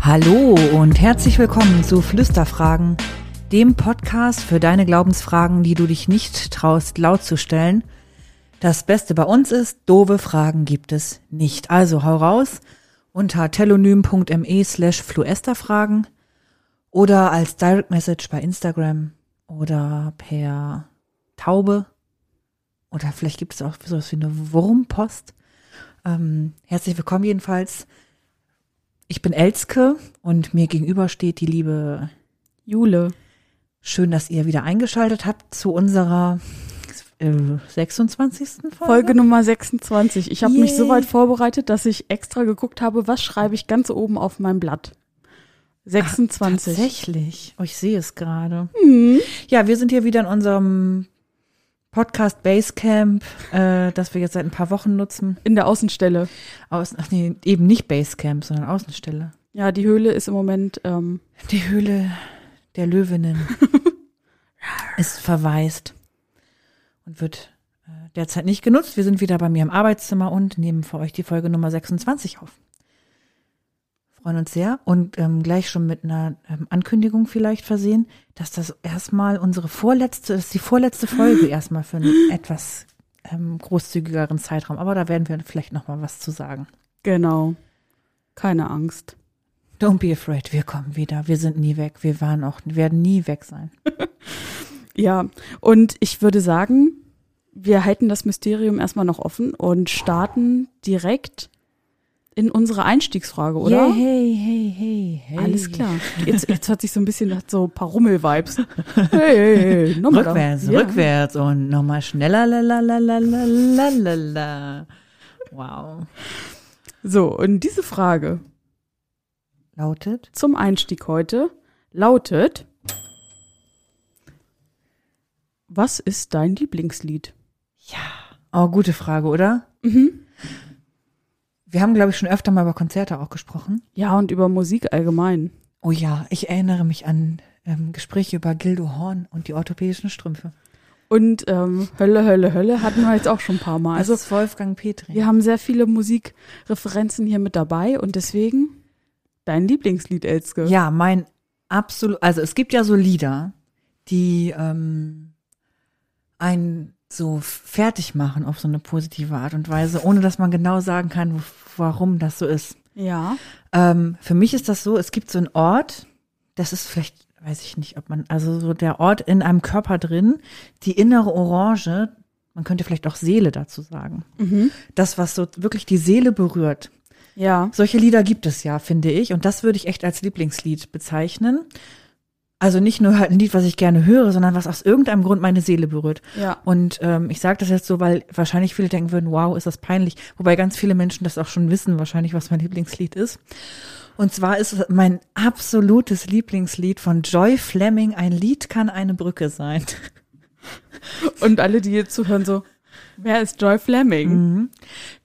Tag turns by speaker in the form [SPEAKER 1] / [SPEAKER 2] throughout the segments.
[SPEAKER 1] Hallo und herzlich willkommen zu Flüsterfragen, dem Podcast für deine Glaubensfragen, die du dich nicht traust laut zu stellen. Das Beste bei uns ist, doofe Fragen gibt es nicht. Also hau raus unter telonym.me slash fluesterfragen oder als Direct Message bei Instagram oder per Taube oder vielleicht gibt es auch sowas wie eine Wurmpost. Ähm, herzlich willkommen jedenfalls. Ich bin Elske und mir gegenüber steht die liebe
[SPEAKER 2] Jule.
[SPEAKER 1] Schön, dass ihr wieder eingeschaltet habt zu unserer äh, 26. Folge.
[SPEAKER 2] Folge Nummer 26. Ich habe mich so weit vorbereitet, dass ich extra geguckt habe, was schreibe ich ganz oben auf meinem Blatt. 26.
[SPEAKER 1] Tatsächlich. Oh, ich sehe es gerade.
[SPEAKER 2] Hm.
[SPEAKER 1] Ja, wir sind hier wieder in unserem Podcast Basecamp, äh, das wir jetzt seit ein paar Wochen nutzen.
[SPEAKER 2] In der Außenstelle.
[SPEAKER 1] Außen, ach nee, eben nicht Basecamp, sondern Außenstelle.
[SPEAKER 2] Ja, die Höhle ist im Moment, ähm,
[SPEAKER 1] Die Höhle der Löwinnen ist verwaist und wird äh, derzeit nicht genutzt. Wir sind wieder bei mir im Arbeitszimmer und nehmen für euch die Folge Nummer 26 auf. Freuen uns sehr und ähm, gleich schon mit einer ähm, Ankündigung vielleicht versehen, dass das erstmal unsere vorletzte, das ist die vorletzte Folge erstmal für einen etwas ähm, großzügigeren Zeitraum. Aber da werden wir vielleicht noch mal was zu sagen.
[SPEAKER 2] genau. Keine Angst.
[SPEAKER 1] Don't be afraid, wir kommen wieder. Wir sind nie weg. Wir waren auch, werden nie weg sein.
[SPEAKER 2] Ja, und ich würde sagen, wir halten das Mysterium erstmal noch offen und starten direkt in unsere Einstiegsfrage, oder?
[SPEAKER 1] Yeah, hey, hey, hey, hey.
[SPEAKER 2] Alles klar. Jetzt, jetzt hat sich so ein bisschen hat so ein paar Rummel-Vibes. Hey, hey, hey. Nochmal
[SPEAKER 1] rückwärts,
[SPEAKER 2] da.
[SPEAKER 1] rückwärts und nochmal schneller, la, la, la, la, la, la, la. Wow.
[SPEAKER 2] So, und diese Frage
[SPEAKER 1] lautet?
[SPEAKER 2] Zum Einstieg heute lautet, was ist dein Lieblingslied?
[SPEAKER 1] Oh, gute Frage, oder?
[SPEAKER 2] Mhm.
[SPEAKER 1] Wir haben, glaube ich, schon öfter mal über Konzerte auch gesprochen.
[SPEAKER 2] Ja, und über Musik allgemein.
[SPEAKER 1] Oh ja, ich erinnere mich an ähm, Gespräche über Gildo Horn und die orthopädischen Strümpfe.
[SPEAKER 2] Und ähm, Hölle, Hölle, Hölle hatten wir jetzt auch schon ein paar Mal.
[SPEAKER 1] Also
[SPEAKER 2] Also
[SPEAKER 1] ist Wolfgang Petri.
[SPEAKER 2] wir haben sehr viele Musikreferenzen hier mit dabei und deswegen dein Lieblingslied, Elske.
[SPEAKER 1] Ja, mein absolut, also es gibt ja so Lieder, die ähm, einen so fertig machen auf so eine positive Art und Weise, ohne dass man genau sagen kann, warum das so ist.
[SPEAKER 2] Ja.
[SPEAKER 1] Ähm, für mich ist das so, es gibt so einen Ort, das ist vielleicht, weiß ich nicht, ob man, also so der Ort in einem Körper drin, die innere Orange, man könnte vielleicht auch Seele dazu sagen.
[SPEAKER 2] Mhm.
[SPEAKER 1] Das, was so wirklich die Seele berührt.
[SPEAKER 2] Ja.
[SPEAKER 1] Solche Lieder gibt es ja, finde ich. Und das würde ich echt als Lieblingslied bezeichnen. Also nicht nur halt ein Lied, was ich gerne höre, sondern was aus irgendeinem Grund meine Seele berührt.
[SPEAKER 2] Ja.
[SPEAKER 1] Und ähm, ich sage das jetzt so, weil wahrscheinlich viele denken würden, wow, ist das peinlich. Wobei ganz viele Menschen das auch schon wissen, wahrscheinlich, was mein Lieblingslied ist. Und zwar ist es mein absolutes Lieblingslied von Joy Fleming. Ein Lied kann eine Brücke sein.
[SPEAKER 2] Und alle, die hier zuhören, so, wer ist Joy Fleming?
[SPEAKER 1] Mhm.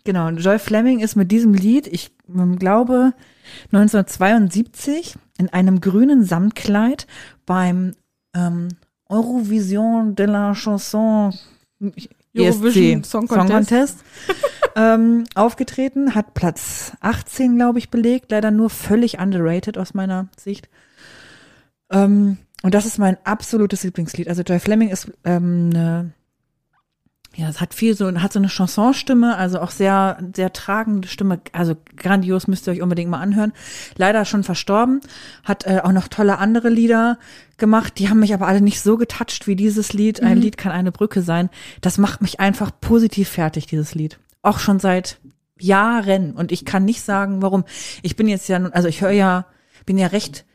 [SPEAKER 1] Genau, und Joy Fleming ist mit diesem Lied, ich ähm, glaube, 1972 in einem grünen Samtkleid beim ähm, Eurovision de la Chanson
[SPEAKER 2] Eurovision
[SPEAKER 1] ESC
[SPEAKER 2] Song Contest.
[SPEAKER 1] ähm, aufgetreten, hat Platz 18, glaube ich, belegt, leider nur völlig underrated aus meiner Sicht. Ähm, und das ist mein absolutes Lieblingslied. Also Joy Fleming ist ähm, eine ja, es hat viel so, hat so eine Chansonstimme, also auch sehr, sehr tragende Stimme, also grandios müsst ihr euch unbedingt mal anhören. Leider schon verstorben, hat äh, auch noch tolle andere Lieder gemacht, die haben mich aber alle nicht so getoucht wie dieses Lied. Ein Lied kann eine Brücke sein. Das macht mich einfach positiv fertig, dieses Lied. Auch schon seit Jahren und ich kann nicht sagen, warum. Ich bin jetzt ja, nun- also ich höre ja, bin ja recht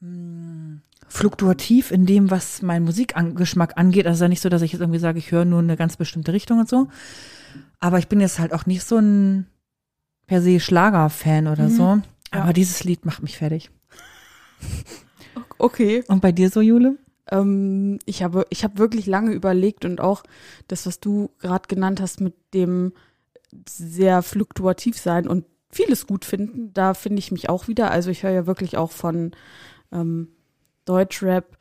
[SPEAKER 1] mh, fluktuativ in dem, was mein Musikgeschmack angeht. Also ja nicht so, dass ich jetzt irgendwie sage, ich höre nur eine ganz bestimmte Richtung und so. Aber ich bin jetzt halt auch nicht so ein per se Schlager-Fan oder so.
[SPEAKER 2] Ja.
[SPEAKER 1] Aber dieses Lied macht mich fertig.
[SPEAKER 2] Okay.
[SPEAKER 1] Und bei dir so, Jule?
[SPEAKER 2] Ähm, ich habe, ich habe wirklich lange überlegt und auch das, was du gerade genannt hast mit dem sehr fluktuativ sein und vieles gut finden. Da finde ich mich auch wieder. Also ich höre ja wirklich auch von ähm, Deutschrap.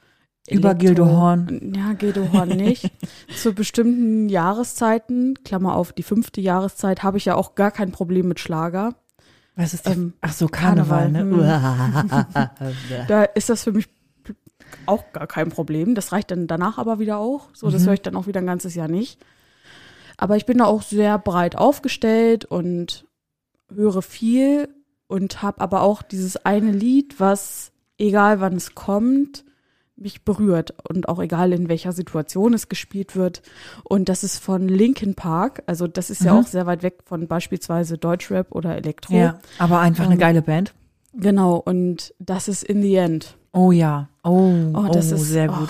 [SPEAKER 1] Über Gildo Horn.
[SPEAKER 2] Ja, Gildo Horn nicht. Zu bestimmten Jahreszeiten, Klammer auf, die fünfte Jahreszeit, habe ich ja auch gar kein Problem mit Schlager.
[SPEAKER 1] Was ist die?
[SPEAKER 2] Ähm,
[SPEAKER 1] Ach so, Karneval,
[SPEAKER 2] Karneval,
[SPEAKER 1] ne?
[SPEAKER 2] Da ist das für mich auch gar kein Problem. Das reicht dann danach aber wieder auch. So, das
[SPEAKER 1] Mhm.
[SPEAKER 2] höre ich dann auch wieder ein ganzes Jahr nicht. Aber ich bin da auch sehr breit aufgestellt und höre viel und habe aber auch dieses eine Lied, was, egal wann es kommt, mich berührt und auch egal in welcher Situation es gespielt wird. Und das ist von Linkin Park. Also das ist ja
[SPEAKER 1] Mhm.
[SPEAKER 2] auch sehr weit weg von beispielsweise Deutschrap oder Elektro.
[SPEAKER 1] ja, aber einfach eine
[SPEAKER 2] Ähm,
[SPEAKER 1] geile Band.
[SPEAKER 2] Genau. Und das ist In the End.
[SPEAKER 1] Oh ja. Oh,
[SPEAKER 2] Oh,
[SPEAKER 1] oh,
[SPEAKER 2] das ist-
[SPEAKER 1] sehr
[SPEAKER 2] oh.
[SPEAKER 1] gut.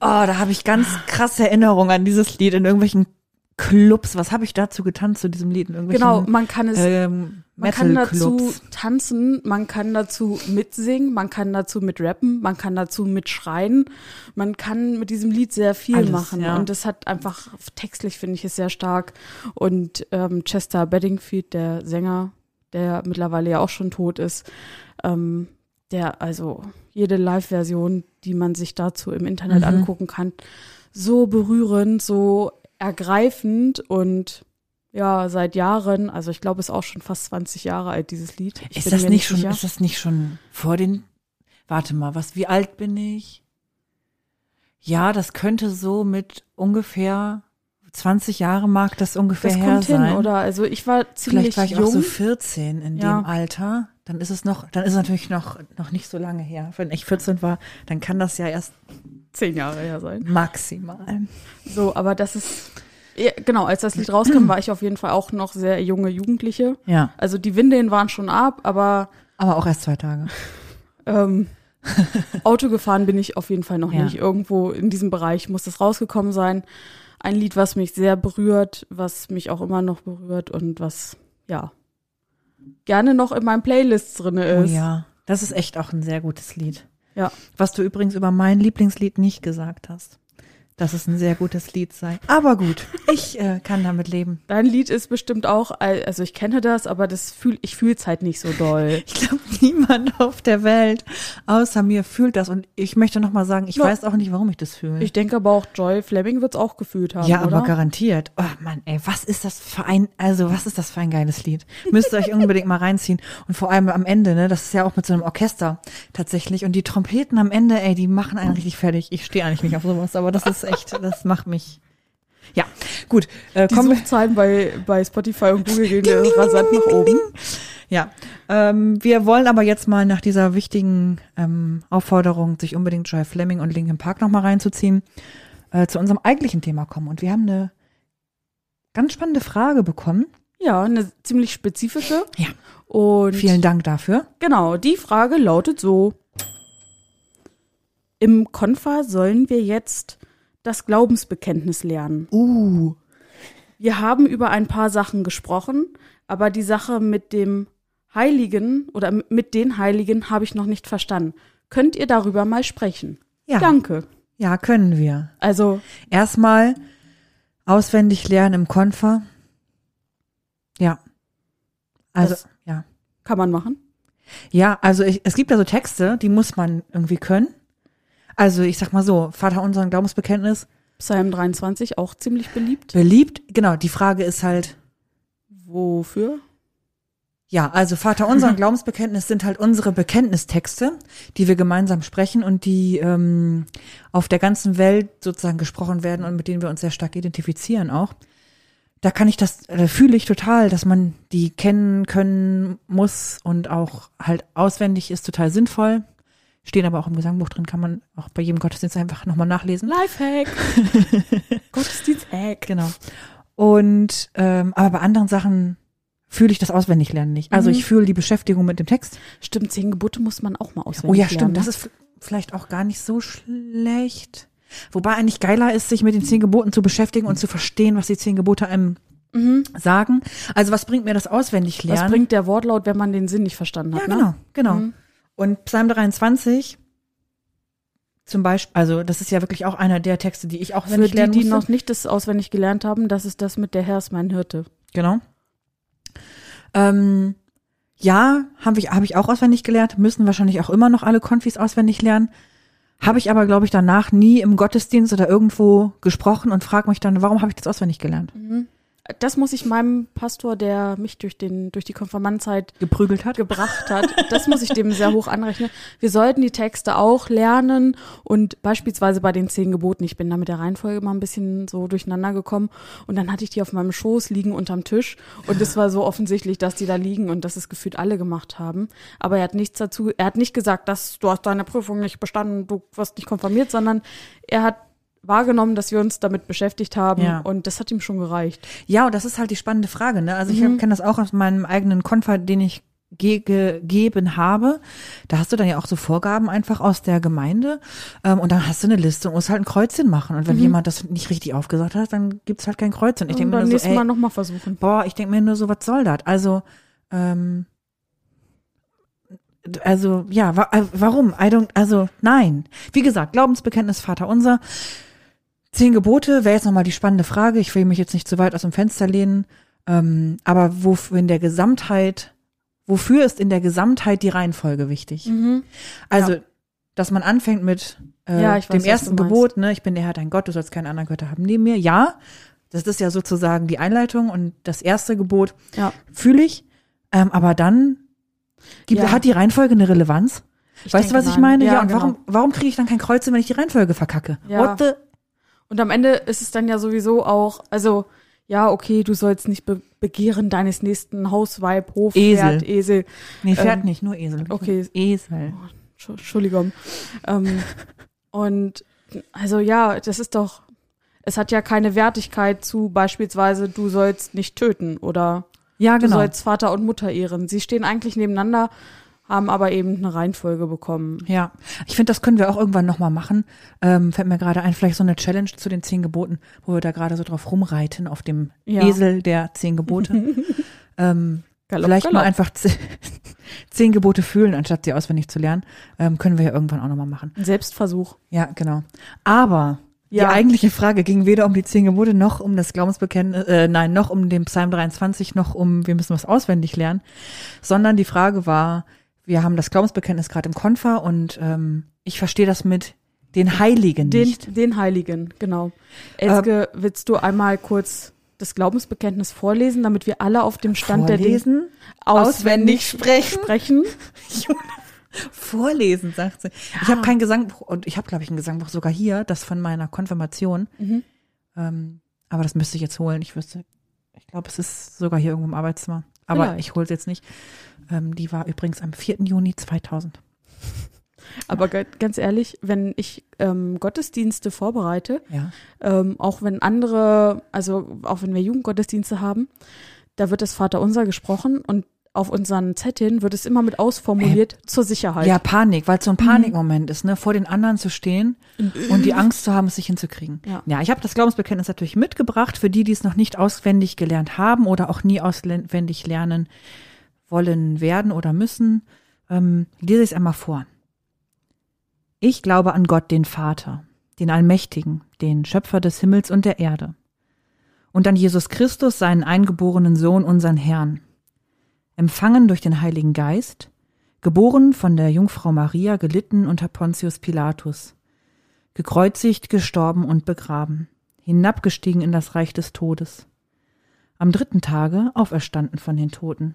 [SPEAKER 1] Oh, da habe ich ganz krasse Erinnerungen an dieses Lied in irgendwelchen Clubs. Was habe ich dazu getanzt zu diesem Lied in irgendwelchen
[SPEAKER 2] Genau, man kann es
[SPEAKER 1] ähm,
[SPEAKER 2] Man kann dazu tanzen, man kann dazu mitsingen, man kann dazu mitrappen, man kann dazu mitschreien. Man kann mit diesem Lied sehr viel
[SPEAKER 1] Alles,
[SPEAKER 2] machen.
[SPEAKER 1] ja.
[SPEAKER 2] Und das hat einfach, textlich finde ich es sehr stark. Und ähm, Chester Bedingfield, der Sänger, der mittlerweile ja auch schon tot ist, ähm, der also jede Live-Version, die man sich dazu im Internet
[SPEAKER 1] Mhm.
[SPEAKER 2] angucken kann, so berührend, so ergreifend und ja, seit Jahren, also ich glaube, es ist auch schon fast 20 Jahre alt, dieses Lied. Ich
[SPEAKER 1] Ist das nicht schon,
[SPEAKER 2] sicher.
[SPEAKER 1] ist das nicht schon vor den, warte mal, was, wie alt bin ich? Ja, das könnte so mit ungefähr 20 Jahre mag das ungefähr
[SPEAKER 2] das
[SPEAKER 1] her sein.
[SPEAKER 2] hin, oder? Also ich war ziemlich
[SPEAKER 1] Vielleicht war ich
[SPEAKER 2] jung.
[SPEAKER 1] auch so 14 in
[SPEAKER 2] Ja.
[SPEAKER 1] dem Alter. Dann ist es noch, dann ist es natürlich noch, noch nicht so lange her. Wenn ich 14 war, dann kann das ja erst
[SPEAKER 2] zehn Jahre her sein.
[SPEAKER 1] maximal.
[SPEAKER 2] So, aber das ist, ja, genau, als das Lied rauskam, war ich auf jeden Fall auch noch sehr junge Jugendliche.
[SPEAKER 1] Ja,
[SPEAKER 2] Also die Windeln waren schon ab, aber
[SPEAKER 1] aber auch erst zwei Tage.
[SPEAKER 2] ähm, Auto gefahren bin ich auf jeden Fall noch
[SPEAKER 1] Ja.
[SPEAKER 2] nicht. Irgendwo in diesem Bereich muss das rausgekommen sein. Ein Lied, was mich sehr berührt, was mich auch immer noch berührt und was, ja, gerne noch in meinen Playlists drin
[SPEAKER 1] Oh
[SPEAKER 2] ist.
[SPEAKER 1] ja, das ist echt auch ein sehr gutes Lied.
[SPEAKER 2] Ja.
[SPEAKER 1] Was du übrigens über mein Lieblingslied nicht gesagt hast. Dass es ein sehr gutes Lied sei. Aber gut, ich äh, kann damit leben.
[SPEAKER 2] Dein Lied ist bestimmt auch, also ich kenne das, aber das fühl, ich fühle es halt nicht so doll.
[SPEAKER 1] Ich glaube, niemand auf der Welt außer mir fühlt das. Und ich möchte noch mal sagen, ich
[SPEAKER 2] Ja.
[SPEAKER 1] weiß auch nicht, warum ich das fühle.
[SPEAKER 2] Ich denke aber auch Joy Fleming wird es auch gefühlt haben,
[SPEAKER 1] ja,
[SPEAKER 2] oder?
[SPEAKER 1] aber garantiert. Oh Mann, ey, was ist das für ein, also was ist das für ein geiles Lied? Müsst ihr euch unbedingt mal reinziehen. Und vor allem am Ende, ne, das ist ja auch mit so einem Orchester tatsächlich. Und die Trompeten am Ende, ey, die machen einen richtig fertig. Ich stehe eigentlich nicht auf sowas, aber das ist echt, das macht mich. Ja, gut. Äh,
[SPEAKER 2] Die Suchzahlen bei, bei Spotify und Google gehen ja rasant nach oben.
[SPEAKER 1] ja, ähm, wir wollen aber jetzt mal nach dieser wichtigen ähm, Aufforderung, sich unbedingt Joy Fleming und Linkin Park noch mal reinzuziehen, äh, zu unserem eigentlichen Thema kommen. Und wir haben eine ganz spannende Frage bekommen.
[SPEAKER 2] Ja, eine ziemlich spezifische.
[SPEAKER 1] Ja.
[SPEAKER 2] Und
[SPEAKER 1] Vielen Dank dafür.
[SPEAKER 2] genau, die Frage lautet so. Im Konfa sollen wir jetzt das Glaubensbekenntnis lernen.
[SPEAKER 1] Uh.
[SPEAKER 2] Wir haben über ein paar Sachen gesprochen, aber die Sache mit dem Heiligen oder mit den Heiligen habe ich noch nicht verstanden. Könnt ihr darüber mal sprechen?
[SPEAKER 1] Ja.
[SPEAKER 2] Danke.
[SPEAKER 1] Ja, können wir.
[SPEAKER 2] Also,
[SPEAKER 1] Erstmal auswendig lernen im Konfer. Ja. Also, ja.
[SPEAKER 2] kann man machen.
[SPEAKER 1] Ja, also ich, es gibt ja so Texte, die muss man irgendwie können. Also ich sag mal so, Vater unser Glaubensbekenntnis,
[SPEAKER 2] Psalm 23 auch ziemlich beliebt.
[SPEAKER 1] beliebt. Genau, die Frage ist halt,
[SPEAKER 2] Wofür?
[SPEAKER 1] ja, also Vater unser Glaubensbekenntnis sind halt unsere Bekenntnistexte, die wir gemeinsam sprechen und die ähm, auf der ganzen Welt sozusagen gesprochen werden und mit denen wir uns sehr stark identifizieren auch. Da kann ich das, da fühle ich total, dass man die kennen können muss und auch halt auswendig ist total sinnvoll. Stehen aber auch im Gesangbuch drin, kann man auch bei jedem Gottesdienst einfach nochmal nachlesen.
[SPEAKER 2] Lifehack. Gottesdienst-Hack.
[SPEAKER 1] Genau. Und ähm, aber bei anderen Sachen fühle ich das Auswendiglernen nicht. Also
[SPEAKER 2] Mhm.
[SPEAKER 1] ich fühle die Beschäftigung mit dem Text.
[SPEAKER 2] Stimmt, zehn Gebote muss man auch mal auswendig
[SPEAKER 1] Oh ja,
[SPEAKER 2] lernen.
[SPEAKER 1] stimmt. Das
[SPEAKER 2] ne?
[SPEAKER 1] ist f- vielleicht auch gar nicht so schlecht. Wobei eigentlich geiler ist, sich mit den zehn Geboten zu beschäftigen und zu verstehen, was die zehn Gebote einem
[SPEAKER 2] Mhm.
[SPEAKER 1] sagen. Also was bringt mir das auswendig lernen?
[SPEAKER 2] Was bringt der Wortlaut, wenn man den Sinn nicht verstanden hat?
[SPEAKER 1] ja,
[SPEAKER 2] ne?
[SPEAKER 1] genau, genau.
[SPEAKER 2] Mhm.
[SPEAKER 1] Und Psalm 23 zum Beispiel, also das ist ja wirklich auch einer der Texte, die ich auch
[SPEAKER 2] Für die, die noch nicht das auswendig gelernt haben, das ist das mit der Herr ist mein Hirte.
[SPEAKER 1] Genau. Ähm, Ja, habe ich, hab ich auch auswendig gelernt, müssen wahrscheinlich auch immer noch alle Konfis auswendig lernen. Habe ich aber, glaube ich, danach nie im Gottesdienst oder irgendwo gesprochen und frage mich dann, warum habe ich das auswendig gelernt?
[SPEAKER 2] Das muss ich meinem Pastor, der mich durch den durch die Konfirmandzeit
[SPEAKER 1] Geprügelt hat?
[SPEAKER 2] gebracht hat, das muss ich dem sehr hoch anrechnen. Wir sollten die Texte auch lernen und beispielsweise bei den zehn Geboten, ich bin da mit der Reihenfolge mal ein bisschen so durcheinander gekommen und dann hatte ich die auf meinem Schoß liegen unterm Tisch und es war so offensichtlich, dass die da liegen und dass es gefühlt alle gemacht haben. Aber er hat nichts dazu, er hat nicht gesagt, dass du hast deine Prüfung nicht bestanden, du wirst nicht konfirmiert, sondern er hat wahrgenommen, dass wir uns damit beschäftigt haben
[SPEAKER 1] Ja.
[SPEAKER 2] und das hat ihm schon gereicht.
[SPEAKER 1] Ja, und das ist halt die spannende Frage. Ne? Also ich
[SPEAKER 2] Mhm.
[SPEAKER 1] kenne das auch aus meinem eigenen Konfer, den ich ge gegeben habe. Da hast du dann ja auch so Vorgaben einfach aus der Gemeinde ähm, und dann hast du eine Liste und musst halt ein Kreuzchen machen. Und wenn jemand das nicht richtig aufgesagt hat, dann gibt's halt kein Kreuzchen. Ich
[SPEAKER 2] und
[SPEAKER 1] denke mir
[SPEAKER 2] beim
[SPEAKER 1] nur so, ey,
[SPEAKER 2] Mal nochmal versuchen.
[SPEAKER 1] boah, ich denke mir nur so, was soll das? Also, ähm, also ja, wa äh, warum? I don't, also nein. Wie gesagt, Glaubensbekenntnis, Vater unser. Zehn Gebote wäre jetzt nochmal die spannende Frage. Ich will mich jetzt nicht zu weit aus dem Fenster lehnen. Ähm, aber wofür in der Gesamtheit, wofür ist in der Gesamtheit die Reihenfolge wichtig?
[SPEAKER 2] Mhm.
[SPEAKER 1] Also,
[SPEAKER 2] Ja.
[SPEAKER 1] dass man anfängt mit äh,
[SPEAKER 2] Ja, ich weiß,
[SPEAKER 1] dem ersten. Gebot, ne, ich bin der Herr dein Gott, du sollst keinen anderen Götter haben neben mir. Ja, das ist ja sozusagen die Einleitung und das erste Gebot
[SPEAKER 2] Ja.
[SPEAKER 1] fühle ich. Ähm, aber dann gibt,
[SPEAKER 2] Ja.
[SPEAKER 1] hat die Reihenfolge eine Relevanz.
[SPEAKER 2] Ich
[SPEAKER 1] weißt du, was ich
[SPEAKER 2] nein.
[SPEAKER 1] meine? Ja,
[SPEAKER 2] Ja,
[SPEAKER 1] und
[SPEAKER 2] genau.
[SPEAKER 1] warum, warum kriege ich dann kein Kreuz, wenn ich die Reihenfolge verkacke? What the?
[SPEAKER 2] Und am Ende ist es dann ja sowieso auch, also ja, okay, du sollst nicht be begehren deines nächsten Hausweib, Hofpferd,
[SPEAKER 1] Esel.
[SPEAKER 2] Esel.
[SPEAKER 1] Nee, Pferd
[SPEAKER 2] Ähm,
[SPEAKER 1] nicht, nur Esel.
[SPEAKER 2] okay.
[SPEAKER 1] Esel.
[SPEAKER 2] Entsch- Entschuldigung. ähm, und also ja, das ist doch, es hat ja keine Wertigkeit zu beispielsweise, du sollst nicht töten oder
[SPEAKER 1] Ja,
[SPEAKER 2] du
[SPEAKER 1] genau.
[SPEAKER 2] sollst Vater und Mutter ehren. Sie stehen eigentlich nebeneinander, haben aber eben eine Reihenfolge bekommen.
[SPEAKER 1] Ja, ich finde, das können wir auch irgendwann nochmal machen. Ähm, fällt mir gerade ein, vielleicht so eine Challenge zu den zehn Geboten, wo wir da gerade so drauf rumreiten auf dem
[SPEAKER 2] Ja.
[SPEAKER 1] Esel der zehn Gebote. ähm,
[SPEAKER 2] Galopp,
[SPEAKER 1] vielleicht mal
[SPEAKER 2] galopp.
[SPEAKER 1] einfach ze- zehn Gebote fühlen, anstatt sie auswendig zu lernen. Ähm, können wir ja irgendwann auch nochmal machen.
[SPEAKER 2] Selbstversuch.
[SPEAKER 1] Ja, genau. Aber
[SPEAKER 2] Ja.
[SPEAKER 1] die eigentliche Frage ging weder um die zehn Gebote noch um das Glaubensbekenntnis, äh, nein, noch um den Psalm 23, noch um wir müssen was auswendig lernen, sondern die Frage war, wir haben das Glaubensbekenntnis gerade im Konfa und ähm, ich verstehe das mit den Heiligen
[SPEAKER 2] Den,
[SPEAKER 1] nicht.
[SPEAKER 2] den Heiligen, genau. Elske, willst du einmal kurz das Glaubensbekenntnis vorlesen, damit wir alle auf dem Stand der Dinge
[SPEAKER 1] Vorlesen?
[SPEAKER 2] auswendig
[SPEAKER 1] sprechen?
[SPEAKER 2] sprechen?
[SPEAKER 1] Vorlesen, sagt sie. Ich habe kein Gesangbuch und ich habe, glaube ich, ein Gesangbuch sogar hier, das von meiner Konfirmation.
[SPEAKER 2] Mhm.
[SPEAKER 1] Ähm, aber das müsste ich jetzt holen. Ich wüsste, ich glaube, es ist sogar hier irgendwo im Arbeitszimmer. Aber
[SPEAKER 2] Vielleicht.
[SPEAKER 1] ich hole es jetzt nicht. Ähm, die war übrigens am 4. Juni 2000.
[SPEAKER 2] Aber ganz ehrlich, wenn ich ähm, Gottesdienste vorbereite,
[SPEAKER 1] Ja.
[SPEAKER 2] ähm, auch wenn andere, also auch wenn wir Jugendgottesdienste haben, da wird das Vaterunser gesprochen und auf unseren Zetteln wird es immer mit ausformuliert zur Sicherheit.
[SPEAKER 1] Ja, Panik, weil es so
[SPEAKER 2] Mhm.
[SPEAKER 1] ein Panikmoment ist, ne, vor den anderen zu stehen und die Angst zu haben, es sich hinzukriegen.
[SPEAKER 2] Ja.
[SPEAKER 1] ich habe das Glaubensbekenntnis natürlich mitgebracht für die, die es noch nicht auswendig gelernt haben oder auch nie auswendig lernen wollen werden oder müssen. Ähm, lese ich es einmal vor. Ich glaube an Gott, den Vater, den Allmächtigen, den Schöpfer des Himmels und der Erde. Und an Jesus Christus, seinen eingeborenen Sohn, unseren Herrn. Empfangen durch den Heiligen Geist, geboren von der Jungfrau Maria, gelitten unter Pontius Pilatus, gekreuzigt, gestorben und begraben, hinabgestiegen in das Reich des Todes, am dritten Tage auferstanden von den Toten,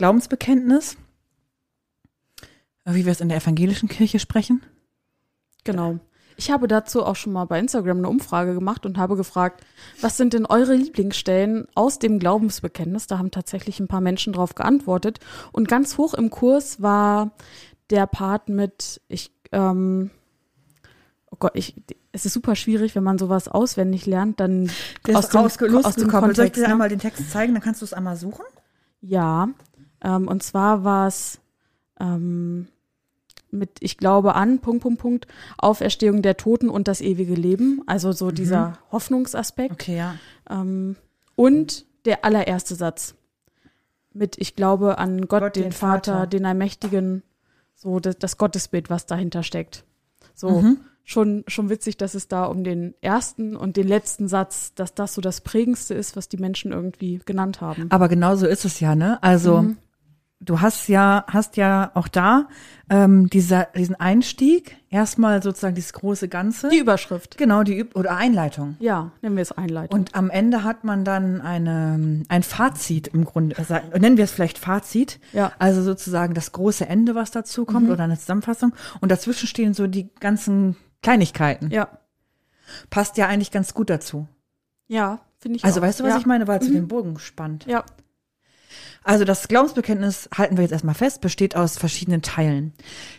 [SPEAKER 1] Glaubensbekenntnis, wie wir es in der evangelischen Kirche sprechen.
[SPEAKER 2] Genau. Ich habe dazu auch schon mal bei Instagram eine Umfrage gemacht und habe gefragt, was sind denn eure Lieblingsstellen aus dem Glaubensbekenntnis? Da haben tatsächlich ein paar Menschen drauf geantwortet. Und ganz hoch im Kurs war der Part mit, ich, ähm, oh Gott, ich, es ist super schwierig, wenn man sowas auswendig lernt, dann aus dem, aus dem Kontext. ne?
[SPEAKER 1] den Text zeigen, dann kannst du es einmal suchen?
[SPEAKER 2] Ja, ähm, und zwar war es ähm, mit ich glaube an, Punkt, Punkt, Punkt, Auferstehung der Toten und das ewige Leben. Also so dieser Hoffnungsaspekt.
[SPEAKER 1] Okay, ja.
[SPEAKER 2] Ähm, und der allererste Satz mit ich glaube an Gott,
[SPEAKER 1] Gott,
[SPEAKER 2] den,
[SPEAKER 1] den
[SPEAKER 2] Vater,
[SPEAKER 1] Vater.
[SPEAKER 2] den Allmächtigen, so das, das Gottesbild, was dahinter steckt. So
[SPEAKER 1] Mhm.
[SPEAKER 2] schon schon witzig, dass es da um den ersten und den letzten Satz, dass das so das prägendste ist, was die Menschen irgendwie genannt haben.
[SPEAKER 1] Aber genau so ist es ja, ne? Also
[SPEAKER 2] Mhm.
[SPEAKER 1] Du hast ja, hast ja auch da ähm, dieser, diesen Einstieg, erstmal sozusagen dieses große Ganze.
[SPEAKER 2] Die Überschrift.
[SPEAKER 1] genau, die Üb oder Einleitung.
[SPEAKER 2] Ja, nennen wir es Einleitung.
[SPEAKER 1] Und am Ende hat man dann eine, ein Fazit im Grunde, sagen- nennen wir es vielleicht Fazit.
[SPEAKER 2] Ja.
[SPEAKER 1] Also sozusagen das große Ende, was dazu kommt
[SPEAKER 2] Mhm.
[SPEAKER 1] oder eine Zusammenfassung. Und dazwischen stehen so die ganzen Kleinigkeiten.
[SPEAKER 2] ja.
[SPEAKER 1] Passt ja eigentlich ganz gut dazu.
[SPEAKER 2] Ja, finde ich
[SPEAKER 1] Also
[SPEAKER 2] auch.
[SPEAKER 1] weißt du, was
[SPEAKER 2] ja.
[SPEAKER 1] ich meine? Weil zu den Bogen spannt.
[SPEAKER 2] Ja.
[SPEAKER 1] Also das Glaubensbekenntnis, halten wir jetzt erstmal fest, besteht aus verschiedenen Teilen.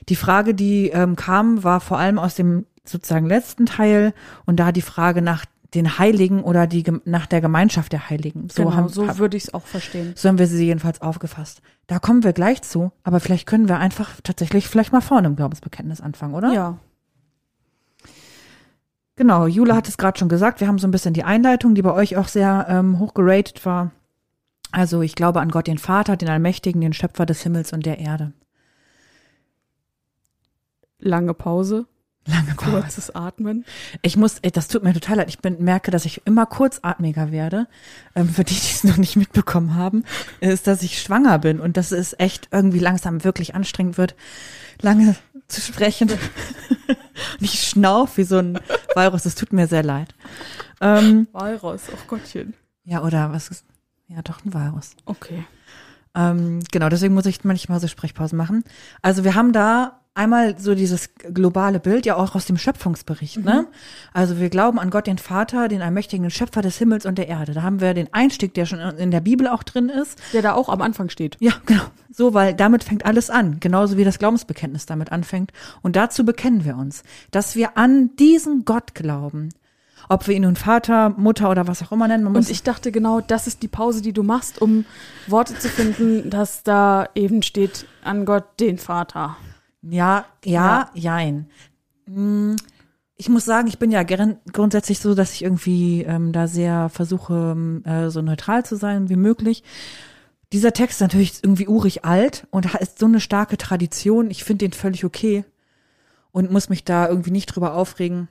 [SPEAKER 1] Die Frage, die ähm, kam, war vor allem aus dem sozusagen letzten Teil und da die Frage nach den Heiligen oder die nach der Gemeinschaft der Heiligen. So
[SPEAKER 2] genau,
[SPEAKER 1] haben
[SPEAKER 2] so würde ich es auch verstehen.
[SPEAKER 1] so haben wir sie jedenfalls aufgefasst. Da kommen wir gleich zu, aber vielleicht können wir einfach tatsächlich vielleicht mal vorne im Glaubensbekenntnis anfangen, oder?
[SPEAKER 2] Ja.
[SPEAKER 1] Genau, Jule hat es gerade schon gesagt, wir haben so ein bisschen die Einleitung, die bei euch auch sehr ähm, hoch geratet war. Also ich glaube an Gott, den Vater, den Allmächtigen, den Schöpfer des Himmels und der Erde.
[SPEAKER 2] Lange Pause,
[SPEAKER 1] Lange Pause.
[SPEAKER 2] kurzes Atmen.
[SPEAKER 1] Ich muss, ey, das tut mir total leid. Ich bin, merke, dass ich immer kurzatmiger werde. Ähm, für die, die es noch nicht mitbekommen haben, ist, dass ich schwanger bin und dass es echt irgendwie langsam wirklich anstrengend wird, lange zu sprechen. und ich schnauf wie so ein Virus. Es tut mir sehr leid. Ähm,
[SPEAKER 2] Walross, oh Gottchen.
[SPEAKER 1] ja, oder was ist? Ja, doch ein Virus.
[SPEAKER 2] Okay.
[SPEAKER 1] Ähm, genau, deswegen muss ich manchmal so Sprechpausen machen. Also wir haben da einmal so dieses globale Bild, ja auch aus dem Schöpfungsbericht, ne? Also wir glauben an Gott, den Vater, den allmächtigen Schöpfer des Himmels und der Erde. Da haben wir den Einstieg, der schon in der Bibel auch drin ist.
[SPEAKER 2] Der da auch am Anfang steht.
[SPEAKER 1] Ja, genau. So, weil damit fängt alles an. Genauso wie das Glaubensbekenntnis damit anfängt. Und dazu bekennen wir uns, dass wir an diesen Gott glauben. Ob wir ihn nun Vater, Mutter oder was auch immer nennen.
[SPEAKER 2] Und ich dachte genau, das ist die Pause, die du machst, um Worte zu finden, dass da eben steht an Gott den Vater.
[SPEAKER 1] Ja, ja, jein. Hm, Ich muss sagen, ich bin ja grundsätzlich so, dass ich irgendwie ähm, da sehr versuche, ähm, äh, so neutral zu sein wie möglich. Dieser Text ist natürlich irgendwie urig alt und ist so eine starke Tradition. Ich finde den völlig okay und muss mich da irgendwie nicht drüber aufregen,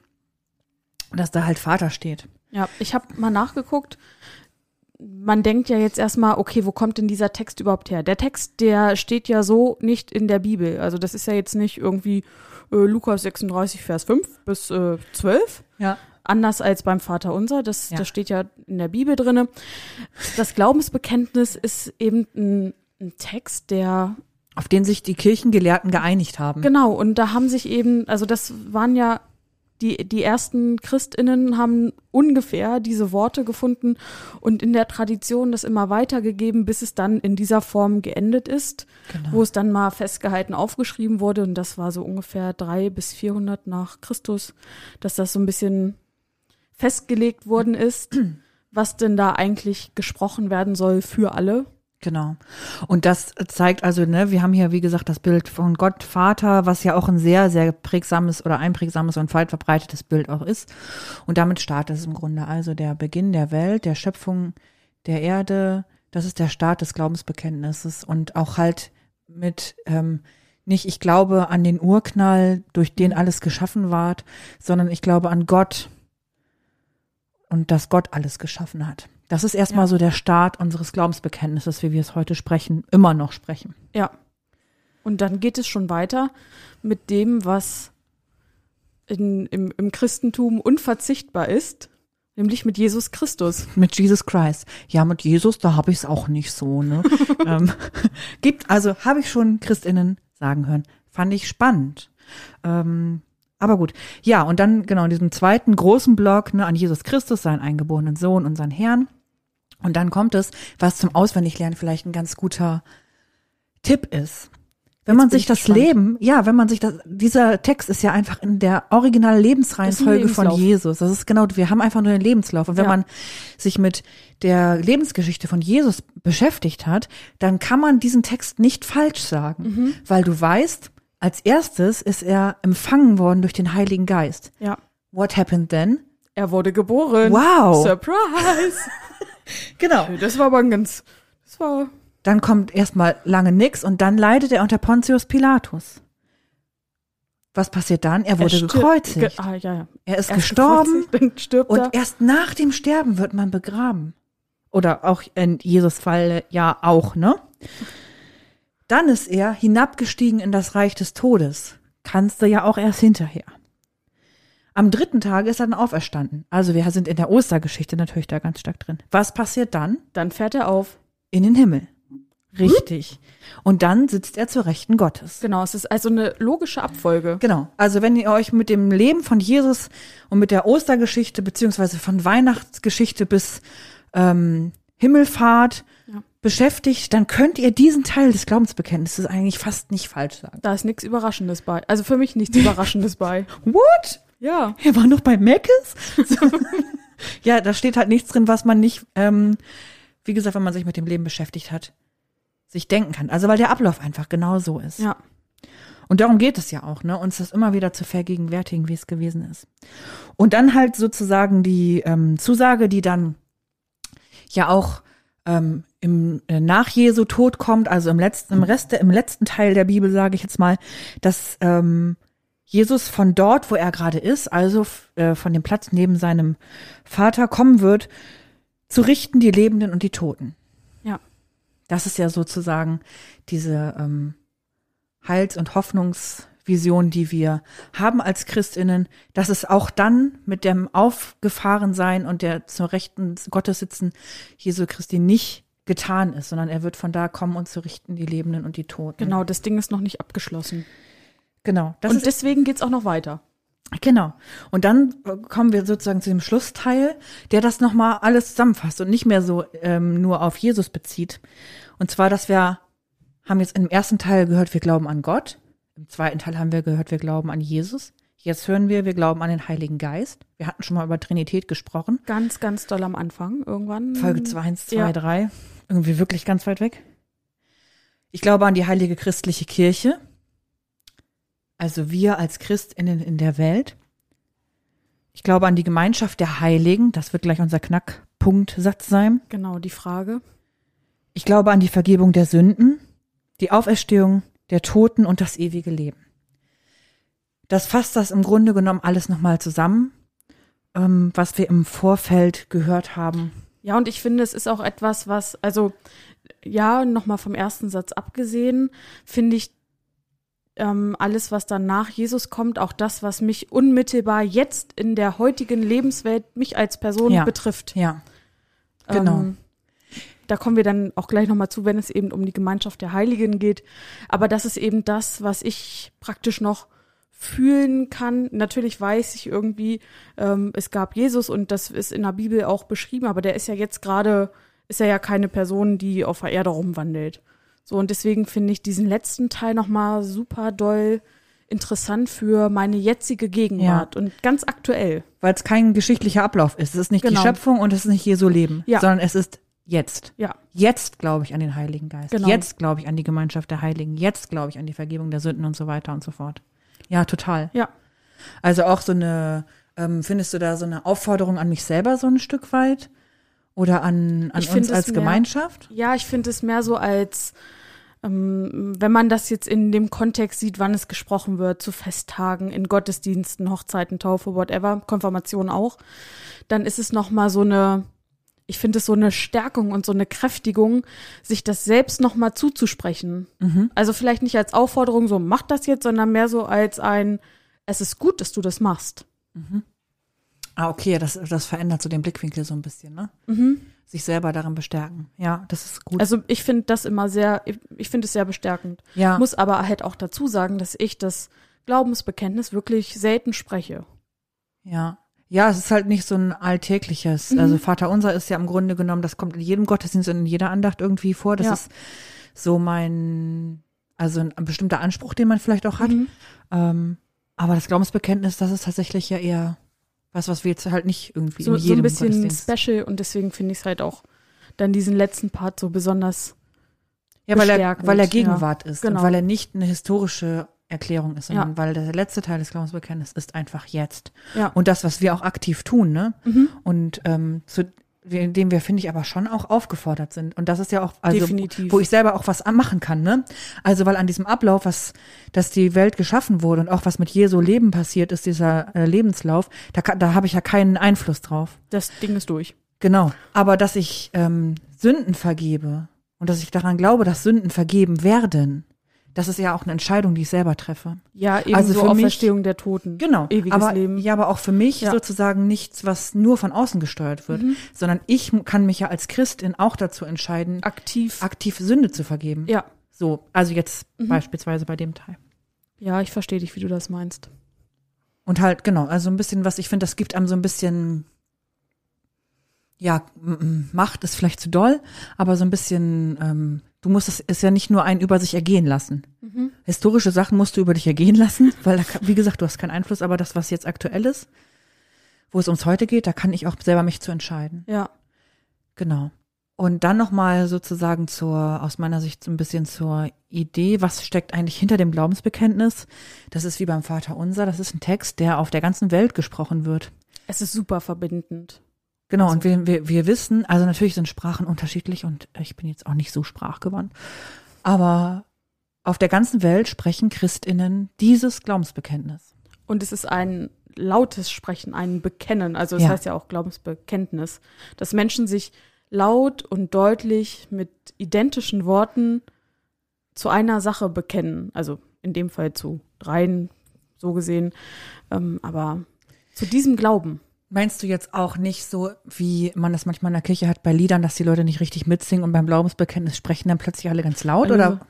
[SPEAKER 1] dass da halt Vater steht.
[SPEAKER 2] Ja, ich habe mal nachgeguckt. Man denkt ja jetzt erstmal, okay, wo kommt denn dieser Text überhaupt her? Der Text, der steht ja so nicht in der Bibel. Also das ist ja jetzt nicht irgendwie äh, Lukas 36, Vers 5 bis äh, 12.
[SPEAKER 1] Ja.
[SPEAKER 2] Anders als beim Vater unser, das,
[SPEAKER 1] Ja.
[SPEAKER 2] das steht ja in der Bibel drinne. Das Glaubensbekenntnis ist eben ein, ein Text, der
[SPEAKER 1] Auf den sich die Kirchengelehrten geeinigt haben.
[SPEAKER 2] Genau, und da haben sich eben, also das waren ja, die, die ersten ChristInnen haben ungefähr diese Worte gefunden und in der Tradition das immer weitergegeben, bis es dann in dieser Form geendet ist,
[SPEAKER 1] Genau.
[SPEAKER 2] wo es dann mal festgehalten aufgeschrieben wurde und das war so ungefähr drei bis 400 nach Christus, dass das so ein bisschen festgelegt worden ist, was denn da eigentlich gesprochen werden soll für alle.
[SPEAKER 1] Genau. Und das zeigt also, ne, wir haben hier, wie gesagt, das Bild von Gott Vater, was ja auch ein sehr, sehr prägsames oder einprägsames und weit verbreitetes Bild auch ist. Und damit startet es im Grunde also der Beginn der Welt, der Schöpfung der Erde. Das ist der Start des Glaubensbekenntnisses und auch halt mit, ähm, nicht ich glaube an den Urknall, durch den alles geschaffen ward, sondern ich glaube an Gott und dass Gott alles geschaffen hat. Das ist erstmal
[SPEAKER 2] Ja.
[SPEAKER 1] so der Start unseres Glaubensbekenntnisses, wie wir es heute sprechen, immer noch sprechen.
[SPEAKER 2] Ja. Und dann geht es schon weiter mit dem, was in, im, im Christentum unverzichtbar ist, nämlich mit Jesus Christus.
[SPEAKER 1] Mit Jesus Christ. Ja, mit Jesus, da habe ich es auch nicht so. Ne? ähm, gibt, also habe ich schon Christinnen sagen hören. Fand ich spannend. Ähm, aber gut. Ja, und dann genau in diesem zweiten großen Block ne, an Jesus Christus, seinen eingeborenen Sohn und seinen Herrn. Und dann kommt es, was zum Auswendiglernen vielleicht ein ganz guter Tipp ist. Wenn
[SPEAKER 2] Jetzt
[SPEAKER 1] man sich
[SPEAKER 2] ich
[SPEAKER 1] das
[SPEAKER 2] gespannt.
[SPEAKER 1] Leben, ja, wenn man sich das, dieser Text ist ja einfach in der originalen Lebensreihenfolge von. Jesus. Das ist genau, wir haben einfach nur den Lebenslauf. Und wenn
[SPEAKER 2] Ja.
[SPEAKER 1] man sich mit der Lebensgeschichte von Jesus beschäftigt hat, dann kann man diesen Text nicht falsch sagen,
[SPEAKER 2] Mhm.
[SPEAKER 1] weil du weißt, als erstes ist er empfangen worden durch den Heiligen Geist.
[SPEAKER 2] Ja.
[SPEAKER 1] What happened then?
[SPEAKER 2] Er wurde geboren.
[SPEAKER 1] Wow.
[SPEAKER 2] Surprise.
[SPEAKER 1] Genau.
[SPEAKER 2] Das war aber ein ganz, das war,
[SPEAKER 1] Dann kommt erstmal lange nix und dann leidet er unter Pontius Pilatus. Was passiert dann? Er wurde
[SPEAKER 2] er
[SPEAKER 1] gekreuzigt.
[SPEAKER 2] Ge ah, ja, ja.
[SPEAKER 1] er ist
[SPEAKER 2] Erst
[SPEAKER 1] gestorben und
[SPEAKER 2] er.
[SPEAKER 1] erst nach dem Sterben wird man begraben. Oder auch in Jesus Fall ja auch, ne? Dann ist er hinabgestiegen in das Reich des Todes. Kannst du ja auch erst hinterher. Am dritten Tag ist er dann auferstanden. Also wir sind in der Ostergeschichte natürlich da ganz stark drin. Was passiert dann?
[SPEAKER 2] Dann fährt er auf.
[SPEAKER 1] In den Himmel. Richtig. Und dann sitzt er zur Rechten Gottes.
[SPEAKER 2] Genau, es ist also eine logische Abfolge.
[SPEAKER 1] Genau. Also wenn ihr euch mit dem Leben von Jesus und mit der Ostergeschichte beziehungsweise von Weihnachtsgeschichte bis ähm, Himmelfahrt
[SPEAKER 2] Ja.
[SPEAKER 1] beschäftigt, dann könnt ihr diesen Teil des Glaubensbekenntnisses eigentlich fast nicht falsch sagen.
[SPEAKER 2] Da ist nichts Überraschendes bei. Also für mich nichts Überraschendes bei.
[SPEAKER 1] What?
[SPEAKER 2] Ja.
[SPEAKER 1] Er war noch bei Meckes? ja, da steht halt nichts drin, was man nicht, ähm, wie gesagt, wenn man sich mit dem Leben beschäftigt hat, sich denken kann. Also weil der Ablauf einfach genau so ist.
[SPEAKER 2] Ja.
[SPEAKER 1] Und darum geht es ja auch, ne? uns das immer wieder zu vergegenwärtigen, wie es gewesen ist. Und dann halt sozusagen die ähm, Zusage, die dann ja auch ähm, im äh, nach Jesu Tod kommt, also im letzten, im Rest, im letzten Teil der Bibel sage ich jetzt mal, dass ähm, Jesus von dort, wo er gerade ist, also äh, von dem Platz neben seinem Vater kommen wird, zu richten die Lebenden und die Toten.
[SPEAKER 2] Ja.
[SPEAKER 1] Das ist ja sozusagen diese ähm, Heils- und Hoffnungsvision, die wir haben als Christinnen, dass es auch dann mit dem Aufgefahrensein und der zur Rechten Gottes sitzen Jesu Christi nicht getan ist, sondern er wird von da kommen und zu richten die Lebenden und die Toten.
[SPEAKER 2] Genau, das Ding ist noch nicht abgeschlossen.
[SPEAKER 1] Genau.
[SPEAKER 2] Und deswegen geht's auch noch weiter.
[SPEAKER 1] genau. Und dann äh, kommen wir sozusagen zu dem Schlussteil, der das nochmal alles zusammenfasst und nicht mehr so ähm, nur auf Jesus bezieht. Und zwar, dass wir haben jetzt im ersten Teil gehört, wir glauben an Gott. Im zweiten Teil haben wir gehört, wir glauben an Jesus. Jetzt hören wir, wir glauben an den Heiligen Geist. Wir hatten schon mal über Trinität gesprochen.
[SPEAKER 2] Ganz, ganz doll am Anfang irgendwann.
[SPEAKER 1] Folge 2, 1, 2,
[SPEAKER 2] Ja.
[SPEAKER 1] 3. Irgendwie wirklich ganz weit weg. Ich glaube an die heilige christliche Kirche. Also wir als Christinnen in der Welt. Ich glaube an die Gemeinschaft der Heiligen. Das wird gleich unser Knackpunktsatz sein.
[SPEAKER 2] Genau, die Frage.
[SPEAKER 1] Ich glaube an die Vergebung der Sünden, die Auferstehung der Toten und das ewige Leben. Das fasst das im Grunde genommen alles nochmal zusammen, ähm, was wir im Vorfeld gehört haben.
[SPEAKER 2] Ja, und ich finde, es ist auch etwas, was, also ja, nochmal vom ersten Satz abgesehen, finde ich ähm, alles, was dann nach Jesus kommt, auch das, was mich unmittelbar jetzt in der heutigen Lebenswelt, mich als Person
[SPEAKER 1] Ja.
[SPEAKER 2] betrifft.
[SPEAKER 1] Ja, genau.
[SPEAKER 2] Ähm, da kommen wir dann auch gleich nochmal zu, wenn es eben um die Gemeinschaft der Heiligen geht. Aber das ist eben das, was ich praktisch noch fühlen kann. Natürlich weiß ich irgendwie, ähm, es gab Jesus und das ist in der Bibel auch beschrieben, aber der ist ja jetzt gerade, ist er ja keine Person, die auf der Erde rumwandelt. So, und deswegen finde ich diesen letzten Teil nochmal super doll interessant für meine jetzige Gegenwart und ganz aktuell.
[SPEAKER 1] Weil es kein geschichtlicher Ablauf ist. Es ist nicht
[SPEAKER 2] Genau.
[SPEAKER 1] die Schöpfung und es ist nicht Jesu Leben,
[SPEAKER 2] Ja.
[SPEAKER 1] sondern es ist jetzt.
[SPEAKER 2] Ja,
[SPEAKER 1] Jetzt glaube ich an den Heiligen Geist.
[SPEAKER 2] Genau.
[SPEAKER 1] Jetzt glaube ich an die Gemeinschaft der Heiligen. Jetzt glaube ich an die Vergebung der Sünden und so weiter und so fort. Ja, total.
[SPEAKER 2] ja.
[SPEAKER 1] Also auch so eine, ähm, findest du da so eine Aufforderung an mich selber so ein Stück weit? Oder an, an uns als
[SPEAKER 2] mehr-
[SPEAKER 1] Gemeinschaft?
[SPEAKER 2] Ja, ich finde es mehr so als, ähm, wenn man das jetzt in dem Kontext sieht, wann es gesprochen wird, zu Festtagen, in Gottesdiensten, Hochzeiten, Taufe, whatever, Konfirmation auch, dann ist es nochmal so eine, ich finde es so eine Stärkung und so eine Kräftigung, sich das selbst nochmal zuzusprechen.
[SPEAKER 1] Mhm.
[SPEAKER 2] Also vielleicht nicht als Aufforderung, so mach das jetzt, sondern mehr so als ein, es ist gut, dass du das machst.
[SPEAKER 1] Ah, okay, das, das verändert so den Blickwinkel so ein bisschen, ne? Sich selber darin bestärken. Ja, das ist gut.
[SPEAKER 2] Also ich finde das immer sehr, ich, ich finde es sehr bestärkend.
[SPEAKER 1] ja.
[SPEAKER 2] Muss aber halt auch dazu sagen, dass ich das Glaubensbekenntnis wirklich selten spreche.
[SPEAKER 1] Ja. Ja, es ist halt nicht so ein alltägliches.
[SPEAKER 2] Mhm.
[SPEAKER 1] Also Vater unser ist ja im Grunde genommen, das kommt in jedem Gottesdienst und in jeder Andacht irgendwie vor. Das
[SPEAKER 2] Ja.
[SPEAKER 1] ist so mein Also ein, ein bestimmter Anspruch, den man vielleicht auch hat.
[SPEAKER 2] Mhm.
[SPEAKER 1] Ähm, aber das Glaubensbekenntnis, das ist tatsächlich ja eher was, was wir jetzt halt nicht irgendwie
[SPEAKER 2] So,
[SPEAKER 1] in
[SPEAKER 2] so
[SPEAKER 1] jedem
[SPEAKER 2] ein bisschen special und deswegen finde ich es halt auch dann diesen letzten Part so besonders.
[SPEAKER 1] Ja, weil er, weil er
[SPEAKER 2] ja.
[SPEAKER 1] Gegenwart ist
[SPEAKER 2] Genau.
[SPEAKER 1] und weil er nicht eine historische Erklärung ist, sondern
[SPEAKER 2] Ja.
[SPEAKER 1] weil der letzte Teil des Glaubensbekenntnisses ist einfach jetzt.
[SPEAKER 2] Ja.
[SPEAKER 1] Und das, was wir auch aktiv tun, ne?
[SPEAKER 2] Mhm.
[SPEAKER 1] Und ähm, zu dem wir, finde ich, aber schon auch aufgefordert sind. Und das ist ja auch, also,
[SPEAKER 2] Definitiv.
[SPEAKER 1] wo ich selber auch was machen kann, ne? Also, weil an diesem Ablauf, was, dass die Welt geschaffen wurde und auch was mit Jesu Leben passiert ist, dieser äh, Lebenslauf, da, da habe ich ja keinen Einfluss drauf.
[SPEAKER 2] Das Ding ist durch.
[SPEAKER 1] Genau. Aber dass ich ähm, Sünden vergebe und dass ich daran glaube, dass Sünden vergeben werden, das ist ja auch eine Entscheidung, die ich selber treffe.
[SPEAKER 2] Ja, eben
[SPEAKER 1] Also
[SPEAKER 2] so
[SPEAKER 1] für mich-
[SPEAKER 2] Auferstehung der Toten.
[SPEAKER 1] Genau.
[SPEAKER 2] Ewiges
[SPEAKER 1] aber,
[SPEAKER 2] Leben.
[SPEAKER 1] Ja, aber auch für mich
[SPEAKER 2] Ja.
[SPEAKER 1] sozusagen nichts, was nur von außen gesteuert wird,
[SPEAKER 2] Mhm.
[SPEAKER 1] sondern ich kann mich ja als Christin auch dazu entscheiden,
[SPEAKER 2] Aktiv.
[SPEAKER 1] aktiv Sünde zu vergeben.
[SPEAKER 2] ja.
[SPEAKER 1] So, also jetzt
[SPEAKER 2] Mhm.
[SPEAKER 1] beispielsweise bei dem Teil.
[SPEAKER 2] Ja, ich verstehe dich, wie du das meinst.
[SPEAKER 1] Und halt, genau, also ein bisschen was, ich finde, das gibt einem so ein bisschen, ja, Macht ist vielleicht zu doll, aber so ein bisschen, ähm, du musst es, ist ja nicht nur ein über sich ergehen lassen.
[SPEAKER 2] Mhm.
[SPEAKER 1] Historische Sachen musst du über dich ergehen lassen, weil, da, wie gesagt, du hast keinen Einfluss, aber das, was jetzt aktuell ist, wo es ums Heute geht, da kann ich auch selber mich zu entscheiden.
[SPEAKER 2] Ja.
[SPEAKER 1] Genau. Und dann nochmal sozusagen zur, aus meiner Sicht so ein bisschen zur Idee, was steckt eigentlich hinter dem Glaubensbekenntnis? Das ist wie beim Vater Unser, das ist ein Text, der auf der ganzen Welt gesprochen wird.
[SPEAKER 2] Es ist super verbindend.
[SPEAKER 1] Genau,
[SPEAKER 2] Also-
[SPEAKER 1] und wir, wir, wir wissen, also natürlich sind Sprachen unterschiedlich und ich bin jetzt auch nicht so sprachgewandt, aber auf der ganzen Welt sprechen Christinnen dieses Glaubensbekenntnis.
[SPEAKER 2] Und es ist ein lautes Sprechen, ein Bekennen. Also es
[SPEAKER 1] Ja.
[SPEAKER 2] heißt ja auch Glaubensbekenntnis. Dass Menschen sich laut und deutlich mit identischen Worten zu einer Sache bekennen. Also in dem Fall zu dreien, so gesehen. Ähm, aber zu diesem Glauben.
[SPEAKER 1] Meinst du jetzt auch nicht so, wie man das manchmal in der Kirche hat bei Liedern, dass die Leute nicht richtig mitsingen und beim Glaubensbekenntnis sprechen dann plötzlich alle ganz laut,
[SPEAKER 2] Also,
[SPEAKER 1] oder?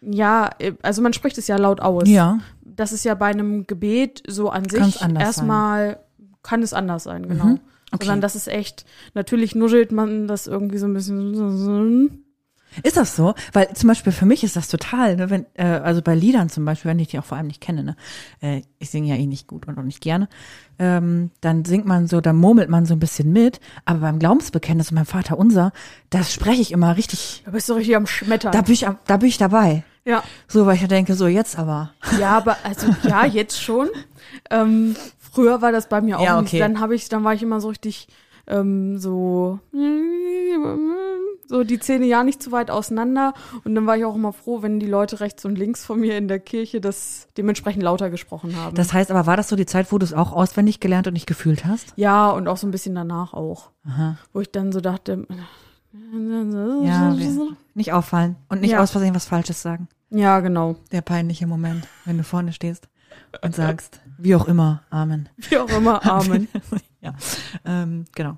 [SPEAKER 2] Ja, äh, also man spricht es ja laut aus.
[SPEAKER 1] Ja.
[SPEAKER 2] Das ist ja bei einem Gebet so an
[SPEAKER 1] Kann's
[SPEAKER 2] sich
[SPEAKER 1] anders
[SPEAKER 2] erstmal kann es anders sein, genau.
[SPEAKER 1] Mhm. Okay.
[SPEAKER 2] Sondern das ist echt, natürlich nuschelt man das irgendwie so ein bisschen.
[SPEAKER 1] Ist das so? Weil zum Beispiel für mich ist das total, ne, wenn, äh, also bei Liedern zum Beispiel, wenn ich die auch vor allem nicht kenne, ne, äh, ich singe ja eh nicht gut und auch nicht gerne, ähm, dann singt man so, dann murmelt man so ein bisschen mit, aber beim Glaubensbekenntnis und beim Vater Unser, das spreche ich immer richtig,
[SPEAKER 2] Da bist du richtig am Schmettern.
[SPEAKER 1] da bin ich, am- da bin ich dabei.
[SPEAKER 2] ja.
[SPEAKER 1] So, weil ich denke, so jetzt aber.
[SPEAKER 2] ja, aber also ja, jetzt schon. Ähm, früher war das bei mir auch
[SPEAKER 1] Ja,
[SPEAKER 2] nicht.
[SPEAKER 1] okay.
[SPEAKER 2] Dann habe ich, dann war ich immer so richtig ähm, so so die Zähne ja nicht zu weit auseinander und dann war ich auch immer froh, wenn die Leute rechts und links von mir in der Kirche das dementsprechend lauter gesprochen haben.
[SPEAKER 1] Das heißt aber, war das so die Zeit, wo du es auch auswendig gelernt und nicht gefühlt hast?
[SPEAKER 2] ja, und auch so ein bisschen danach auch,
[SPEAKER 1] Aha.
[SPEAKER 2] wo ich dann so dachte,
[SPEAKER 1] Ja, nicht auffallen und nicht
[SPEAKER 2] Ja.
[SPEAKER 1] aus Versehen was Falsches sagen.
[SPEAKER 2] ja, genau.
[SPEAKER 1] Der peinliche Moment, wenn du vorne stehst und sagst, wie auch immer, Amen.
[SPEAKER 2] Wie auch immer, Amen.
[SPEAKER 1] ja, ähm, genau.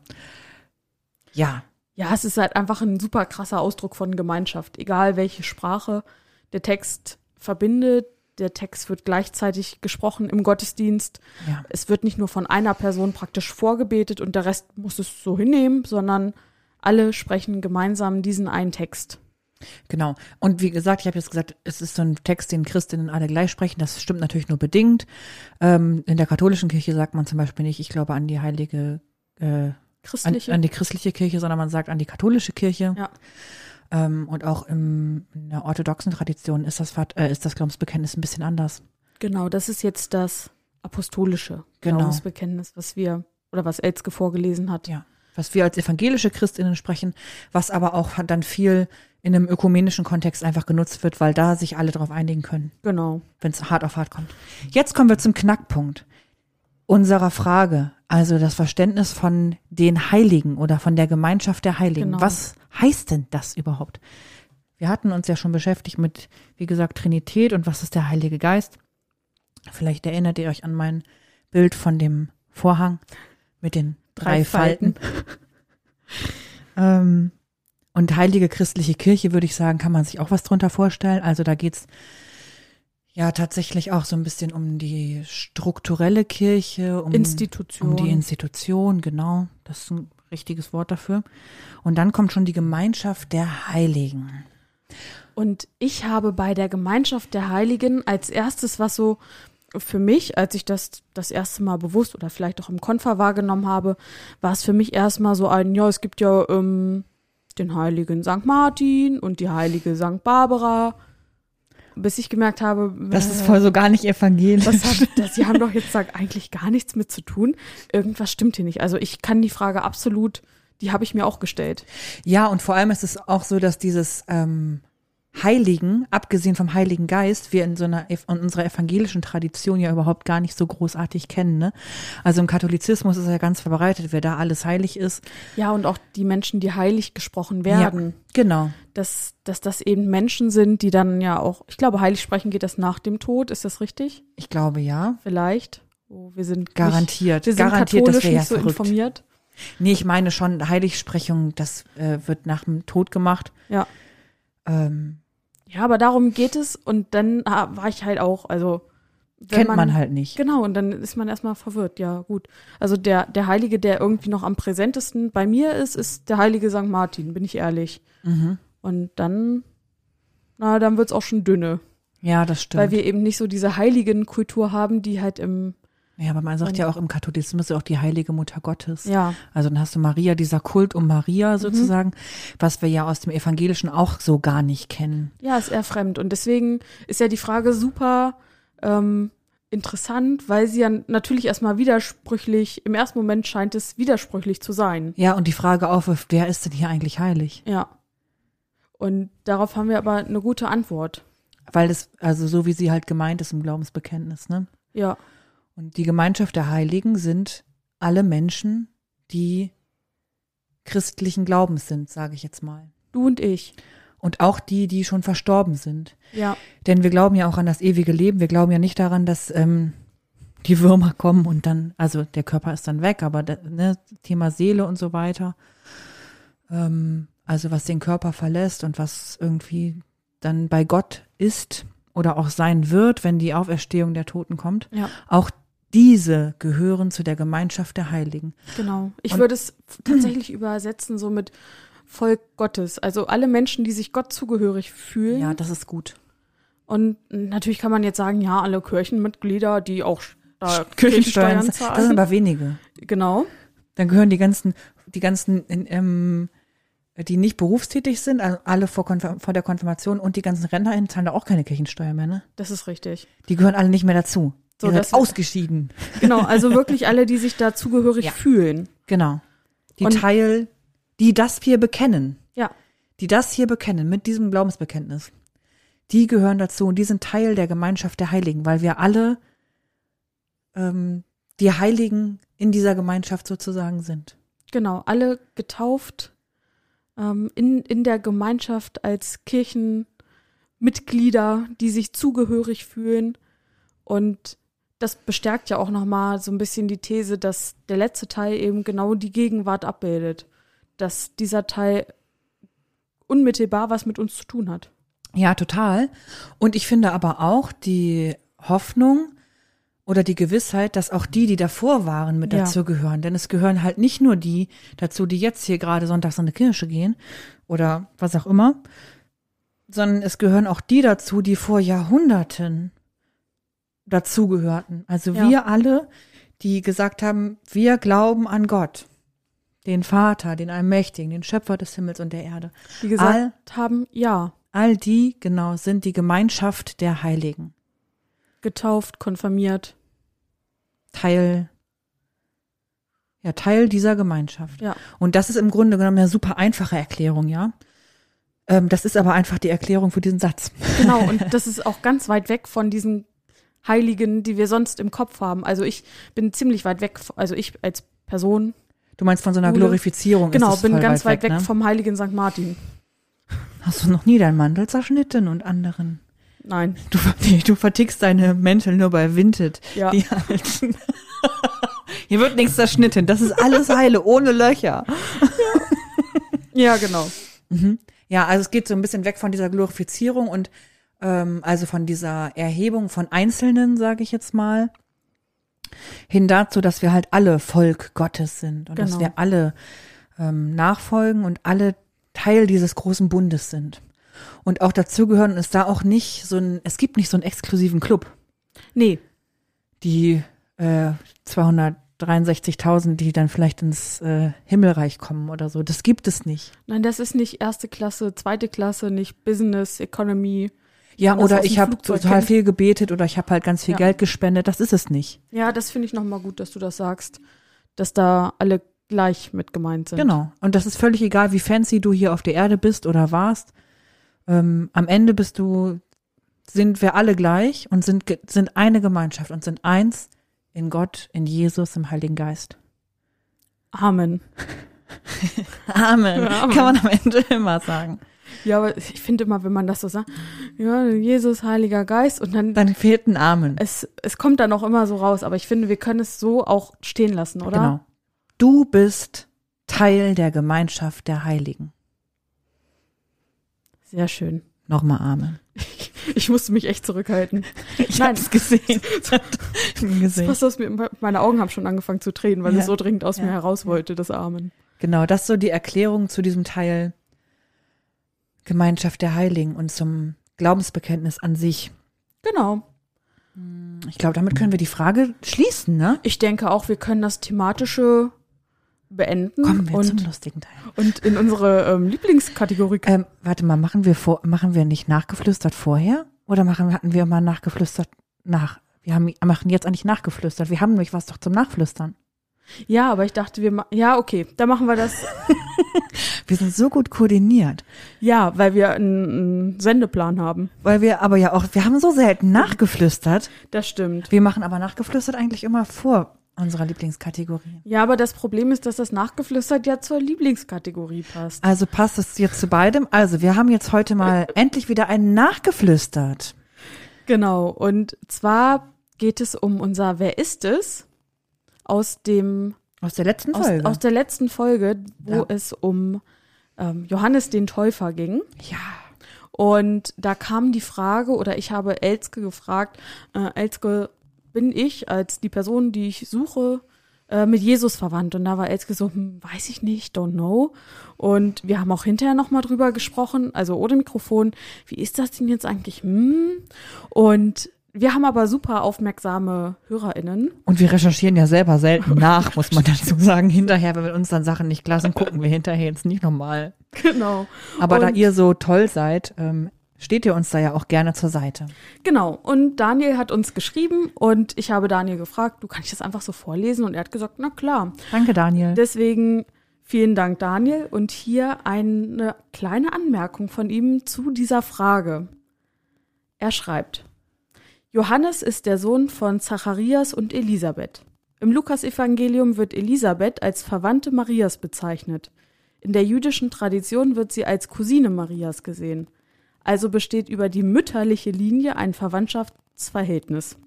[SPEAKER 1] Ja,
[SPEAKER 2] Ja, es ist halt einfach ein super krasser Ausdruck von Gemeinschaft. Egal welche Sprache der Text verbindet, der Text wird gleichzeitig gesprochen im Gottesdienst.
[SPEAKER 1] ja.
[SPEAKER 2] Es wird nicht nur von einer Person praktisch vorgebetet und der Rest muss es so hinnehmen, sondern alle sprechen gemeinsam diesen einen Text.
[SPEAKER 1] Genau. Und wie gesagt, ich habe jetzt gesagt, es ist so ein Text, den Christinnen alle gleich sprechen. Das stimmt natürlich nur bedingt. Ähm, in der katholischen Kirche sagt man zum Beispiel nicht, ich glaube an die heilige, äh,
[SPEAKER 2] Christliche.
[SPEAKER 1] an die christliche Kirche, sondern man sagt an die katholische Kirche.
[SPEAKER 2] Ja.
[SPEAKER 1] Ähm, und auch im, in der orthodoxen Tradition ist das, äh, ist das Glaubensbekenntnis ein bisschen anders.
[SPEAKER 2] genau, das ist jetzt das apostolische
[SPEAKER 1] Genau.
[SPEAKER 2] Glaubensbekenntnis, was wir oder was Elzke vorgelesen hat.
[SPEAKER 1] Ja. Was wir als evangelische Christinnen sprechen, was aber auch dann viel in einem ökumenischen Kontext einfach genutzt wird, weil da sich alle drauf einigen können.
[SPEAKER 2] Genau.
[SPEAKER 1] wenn es hart auf hart kommt. Jetzt kommen wir zum Knackpunkt unserer Frage, also das Verständnis von den Heiligen oder von der Gemeinschaft der Heiligen.
[SPEAKER 2] Genau.
[SPEAKER 1] Was heißt denn das überhaupt? Wir hatten uns ja schon beschäftigt mit, wie gesagt, Trinität und was ist der Heilige Geist. Vielleicht erinnert ihr euch an mein Bild von dem Vorhang mit den drei,
[SPEAKER 2] Drei
[SPEAKER 1] Falten. ähm, und heilige christliche Kirche, würde ich sagen, kann man sich auch was drunter vorstellen. Also da geht's ja tatsächlich auch so ein bisschen um die strukturelle Kirche, um,
[SPEAKER 2] Institution.
[SPEAKER 1] um die Institution, genau. Das ist ein richtiges Wort dafür. Und dann kommt schon die Gemeinschaft der Heiligen.
[SPEAKER 2] Und ich habe bei der Gemeinschaft der Heiligen als erstes, was so für mich, als ich das das erste Mal bewusst oder vielleicht auch im Konfer wahrgenommen habe, war es für mich erstmal so ein, ja, es gibt ja ähm, den heiligen St. Martin und die heilige St. Barbara, bis ich gemerkt habe,
[SPEAKER 1] Das ist voll so gar nicht evangelisch.
[SPEAKER 2] was hat das? Sie haben doch jetzt da eigentlich gar nichts mit zu tun. Irgendwas stimmt hier nicht. Also ich kann die Frage absolut, die habe ich mir auch gestellt.
[SPEAKER 1] Ja, und vor allem ist es auch so, dass dieses ähm, Heiligen, abgesehen vom Heiligen Geist, wir in so einer in unserer evangelischen Tradition ja überhaupt gar nicht so großartig kennen. Ne? Also im Katholizismus ist ja ganz verbreitet, wer da alles heilig ist.
[SPEAKER 2] Ja, und auch die Menschen, die heilig gesprochen werden.
[SPEAKER 1] Ja, genau.
[SPEAKER 2] dass, dass das eben Menschen sind, die dann ja auch, ich glaube, heilig sprechen geht das nach dem Tod, ist das richtig?
[SPEAKER 1] Ich glaube ja.
[SPEAKER 2] Vielleicht. Oh, wir sind
[SPEAKER 1] Garantiert.
[SPEAKER 2] Nicht, wir sind
[SPEAKER 1] Garantiert, das
[SPEAKER 2] katholisch
[SPEAKER 1] wäre ja
[SPEAKER 2] so
[SPEAKER 1] verrückt.
[SPEAKER 2] informiert.
[SPEAKER 1] Nee, ich meine schon, Heiligsprechung, das äh, wird nach dem Tod gemacht.
[SPEAKER 2] Ja.
[SPEAKER 1] Ähm,
[SPEAKER 2] Ja, aber darum geht es und dann ah, war ich halt auch, also
[SPEAKER 1] kennt man, halt nicht.
[SPEAKER 2] Genau, und dann ist man erstmal verwirrt. Ja, gut. Also der, der Heilige, der irgendwie noch am präsentesten bei mir ist, ist der heilige St. Martin, bin ich ehrlich.
[SPEAKER 1] Mhm.
[SPEAKER 2] Und dann, na, dann wird's auch schon dünne.
[SPEAKER 1] Ja, das stimmt.
[SPEAKER 2] Weil wir eben nicht so diese heiligen Kultur haben, die halt im,
[SPEAKER 1] ja, aber man sagt
[SPEAKER 2] Und-
[SPEAKER 1] ja auch im Katholizismus ja auch die heilige Mutter Gottes.
[SPEAKER 2] ja,
[SPEAKER 1] Also dann hast du Maria, dieser Kult um Maria sozusagen, was wir ja aus dem Evangelischen auch so gar nicht kennen.
[SPEAKER 2] ja, ist eher fremd. Und deswegen ist ja die Frage super ähm, interessant, weil sie ja natürlich erstmal widersprüchlich, im ersten Moment scheint es widersprüchlich zu sein.
[SPEAKER 1] Ja, und die Frage aufwirft, wer ist denn hier eigentlich heilig?
[SPEAKER 2] Ja. Und darauf haben wir aber eine gute Antwort.
[SPEAKER 1] Weil das, also so wie sie halt gemeint ist im Glaubensbekenntnis, ne?
[SPEAKER 2] Ja,
[SPEAKER 1] Und die Gemeinschaft der Heiligen sind alle Menschen, die christlichen Glaubens sind, sage ich jetzt mal.
[SPEAKER 2] du und ich.
[SPEAKER 1] Und auch die, die schon verstorben sind.
[SPEAKER 2] Ja,
[SPEAKER 1] Denn wir glauben ja auch an das ewige Leben. Wir glauben ja nicht daran, dass ähm, die Würmer kommen und dann, also der Körper ist dann weg, aber da, ne, Thema Seele und so weiter. Ähm, also was den Körper verlässt und was irgendwie dann bei Gott ist oder auch sein wird, wenn die Auferstehung der Toten kommt.
[SPEAKER 2] ja,
[SPEAKER 1] Auch diese gehören zu der Gemeinschaft der Heiligen.
[SPEAKER 2] genau. Ich
[SPEAKER 1] Und-
[SPEAKER 2] würde es tatsächlich übersetzen so mit Volk Gottes. Also alle Menschen, die sich Gott zugehörig fühlen.
[SPEAKER 1] Ja, das ist gut.
[SPEAKER 2] Und natürlich kann man jetzt sagen, ja, alle Kirchenmitglieder, die auch da
[SPEAKER 1] Kirchensteuern,
[SPEAKER 2] Kirchensteuern
[SPEAKER 1] das sind
[SPEAKER 2] zahlen.
[SPEAKER 1] aber wenige.
[SPEAKER 2] Genau.
[SPEAKER 1] Dann gehören die ganzen, die ganzen, ähm, die nicht berufstätig sind, also alle vor, Konfir vor der Konfirmation und die ganzen RentnerInnen zahlen da auch keine Kirchensteuer mehr, ne?
[SPEAKER 2] Das ist richtig.
[SPEAKER 1] Die gehören alle nicht mehr dazu.
[SPEAKER 2] So,
[SPEAKER 1] sind
[SPEAKER 2] das-
[SPEAKER 1] ausgeschieden.
[SPEAKER 2] Genau, also wirklich alle, die sich da zugehörig
[SPEAKER 1] Ja.
[SPEAKER 2] fühlen.
[SPEAKER 1] Genau. Die
[SPEAKER 2] Und-
[SPEAKER 1] Teil, die das hier bekennen,
[SPEAKER 2] Ja,
[SPEAKER 1] die das hier bekennen mit diesem Glaubensbekenntnis, die gehören dazu und die sind Teil der Gemeinschaft der Heiligen, weil wir alle ähm, die Heiligen in dieser Gemeinschaft sozusagen sind.
[SPEAKER 2] genau. Alle getauft ähm, in, in der Gemeinschaft als Kirchenmitglieder, die sich zugehörig fühlen. Und das bestärkt ja auch nochmal so ein bisschen die These, dass der letzte Teil eben genau die Gegenwart abbildet. Dass dieser Teil unmittelbar was mit uns zu tun hat.
[SPEAKER 1] Ja, total. Und ich finde aber auch die Hoffnung oder die Gewissheit, dass auch die, die davor waren, mit
[SPEAKER 2] Ja.
[SPEAKER 1] dazu gehören. Denn es gehören halt nicht nur die dazu, die jetzt hier gerade sonntags in die Kirche gehen oder was auch immer, sondern es gehören auch die dazu, die vor Jahrhunderten dazugehörten. Also
[SPEAKER 2] Ja.
[SPEAKER 1] wir alle, die gesagt haben, wir glauben an Gott, den Vater, den Allmächtigen, den Schöpfer des Himmels und der Erde.
[SPEAKER 2] Die gesagt
[SPEAKER 1] All-
[SPEAKER 2] haben, ja,
[SPEAKER 1] All die, genau, sind die Gemeinschaft der Heiligen.
[SPEAKER 2] getauft, konfirmiert.
[SPEAKER 1] Teil, ja, Teil dieser Gemeinschaft.
[SPEAKER 2] Ja.
[SPEAKER 1] Und das ist im Grunde genommen eine super einfache Erklärung, ja. Ähm, das ist aber einfach die Erklärung für diesen Satz.
[SPEAKER 2] Genau, und das ist auch ganz weit weg von diesen Heiligen, die wir sonst im Kopf haben. Also ich bin ziemlich weit weg, also ich als Person,
[SPEAKER 1] Du meinst von so einer
[SPEAKER 2] Gute.
[SPEAKER 1] Glorifizierung
[SPEAKER 2] genau, bin ganz weit weg,
[SPEAKER 1] ne?
[SPEAKER 2] vom heiligen St. Martin.
[SPEAKER 1] Hast du noch nie deinen Mantel zerschnitten und anderen?
[SPEAKER 2] Nein,
[SPEAKER 1] Du, du vertickst deine Mäntel nur bei Vinted.
[SPEAKER 2] ja.
[SPEAKER 1] Die alten. Hier wird nichts zerschnitten. Das ist alles heile, ohne Löcher.
[SPEAKER 2] Ja, genau.
[SPEAKER 1] Mhm. Ja, also es geht so ein bisschen weg von dieser Glorifizierung und ähm, also von dieser Erhebung von Einzelnen, sage ich jetzt mal, hin dazu, dass wir halt alle Volk Gottes sind und dass
[SPEAKER 2] Genau.
[SPEAKER 1] wir alle ähm, nachfolgen und alle Teil dieses großen Bundes sind. Und auch dazugehören ist da auch nicht so ein, es gibt nicht so einen exklusiven Club.
[SPEAKER 2] Nee,
[SPEAKER 1] Die äh, 263.000, die dann vielleicht ins äh, Himmelreich kommen oder so. Das gibt es nicht.
[SPEAKER 2] nein, das ist nicht erste Klasse, zweite Klasse, nicht Business, Economy.
[SPEAKER 1] Ja, oder ich habe total
[SPEAKER 2] kennt.
[SPEAKER 1] viel gebetet oder ich habe halt ganz viel
[SPEAKER 2] Ja.
[SPEAKER 1] Geld gespendet. Das ist es nicht.
[SPEAKER 2] Ja, das finde ich nochmal gut, dass du das sagst, dass da alle gleich mit gemeint sind.
[SPEAKER 1] Genau. Und das ist völlig egal, wie fancy du hier auf der Erde bist oder warst. Ähm, am Ende bist du, sind wir alle gleich und sind, sind eine Gemeinschaft und sind eins in Gott, in Jesus, im Heiligen Geist.
[SPEAKER 2] Amen.
[SPEAKER 1] Amen.
[SPEAKER 2] Amen.
[SPEAKER 1] Kann man am Ende immer sagen.
[SPEAKER 2] Ja, aber ich finde immer, wenn man das so sagt, ja, Jesus, Heiliger Geist und dann
[SPEAKER 1] Dann fehlt ein Amen.
[SPEAKER 2] es, es kommt dann auch immer so raus, aber ich finde, wir können es so auch stehen lassen, oder?
[SPEAKER 1] Genau. Du bist Teil der Gemeinschaft der Heiligen.
[SPEAKER 2] Sehr schön.
[SPEAKER 1] Nochmal Amen.
[SPEAKER 2] Ich musste mich echt zurückhalten.
[SPEAKER 1] Ich
[SPEAKER 2] Nein.
[SPEAKER 1] hab's gesehen. Gesicht.
[SPEAKER 2] Was aus mir, meine Augen haben schon angefangen zu tränen, weil
[SPEAKER 1] Ja.
[SPEAKER 2] es so dringend aus
[SPEAKER 1] Ja.
[SPEAKER 2] mir heraus wollte, das Amen.
[SPEAKER 1] Genau, das ist so die Erklärung zu diesem Teil Gemeinschaft der Heiligen und zum Glaubensbekenntnis an sich.
[SPEAKER 2] Genau.
[SPEAKER 1] Ich glaube, damit können wir die Frage schließen, ne?
[SPEAKER 2] Ich denke auch, wir können das thematische beenden
[SPEAKER 1] Kommen wir zum
[SPEAKER 2] und,
[SPEAKER 1] lustigen Teil.
[SPEAKER 2] und in unsere ähm, Lieblingskategorie.
[SPEAKER 1] Ähm, warte mal, machen wir vor, machen wir nicht nachgeflüstert vorher? Oder machen, hatten wir mal nachgeflüstert nach? Wir haben, machen jetzt eigentlich nachgeflüstert. Wir haben nämlich was doch zum Nachflüstern.
[SPEAKER 2] Ja, aber ich dachte, wir ma ja, okay, da machen wir das.
[SPEAKER 1] Wir sind so gut koordiniert.
[SPEAKER 2] ja, weil wir einen, einen Sendeplan haben.
[SPEAKER 1] Weil wir aber ja auch, wir haben so selten nachgeflüstert.
[SPEAKER 2] Das stimmt.
[SPEAKER 1] Wir machen aber nachgeflüstert eigentlich immer vor unserer Lieblingskategorie.
[SPEAKER 2] Ja, aber das Problem ist, dass das nachgeflüstert ja zur Lieblingskategorie passt.
[SPEAKER 1] Also passt es jetzt zu beidem. Also wir haben jetzt heute mal endlich wieder einen nachgeflüstert.
[SPEAKER 2] Genau. Und zwar geht es um unser Wer ist es? Aus dem
[SPEAKER 1] Aus der letzten
[SPEAKER 2] aus,
[SPEAKER 1] Folge.
[SPEAKER 2] aus der letzten Folge, wo
[SPEAKER 1] Ja.
[SPEAKER 2] es um ähm, Johannes den Täufer ging.
[SPEAKER 1] ja.
[SPEAKER 2] Und da kam die Frage, oder ich habe Elske gefragt, äh, Elske, bin ich als die Person, die ich suche, äh, mit Jesus verwandt? Und da war Elske so, hm, weiß ich nicht, don't know. Und wir haben auch hinterher nochmal drüber gesprochen, also ohne Mikrofon, wie ist das denn jetzt eigentlich? Hm? Und wir haben aber super aufmerksame HörerInnen.
[SPEAKER 1] Und wir recherchieren ja selber selten nach, muss man dazu sagen. Hinterher, wenn wir uns dann Sachen nicht klar sind, gucken wir hinterher jetzt nicht nochmal.
[SPEAKER 2] Genau.
[SPEAKER 1] Aber da
[SPEAKER 2] Und-
[SPEAKER 1] ihr so toll seid, ähm, steht ihr uns da ja auch gerne zur Seite.
[SPEAKER 2] Genau. Und Daniel hat uns geschrieben und ich habe Daniel gefragt, du kannst das einfach so vorlesen? Und er hat gesagt, na klar.
[SPEAKER 1] Danke, Daniel.
[SPEAKER 2] Deswegen vielen Dank, Daniel. Und hier eine kleine Anmerkung von ihm zu dieser Frage. Er schreibt, Johannes ist der Sohn von Zacharias und Elisabeth. Im Lukasevangelium wird Elisabeth als Verwandte Marias bezeichnet. In der jüdischen Tradition wird sie als Cousine Marias gesehen. Also besteht über die mütterliche Linie ein Verwandtschaftsverhältnis.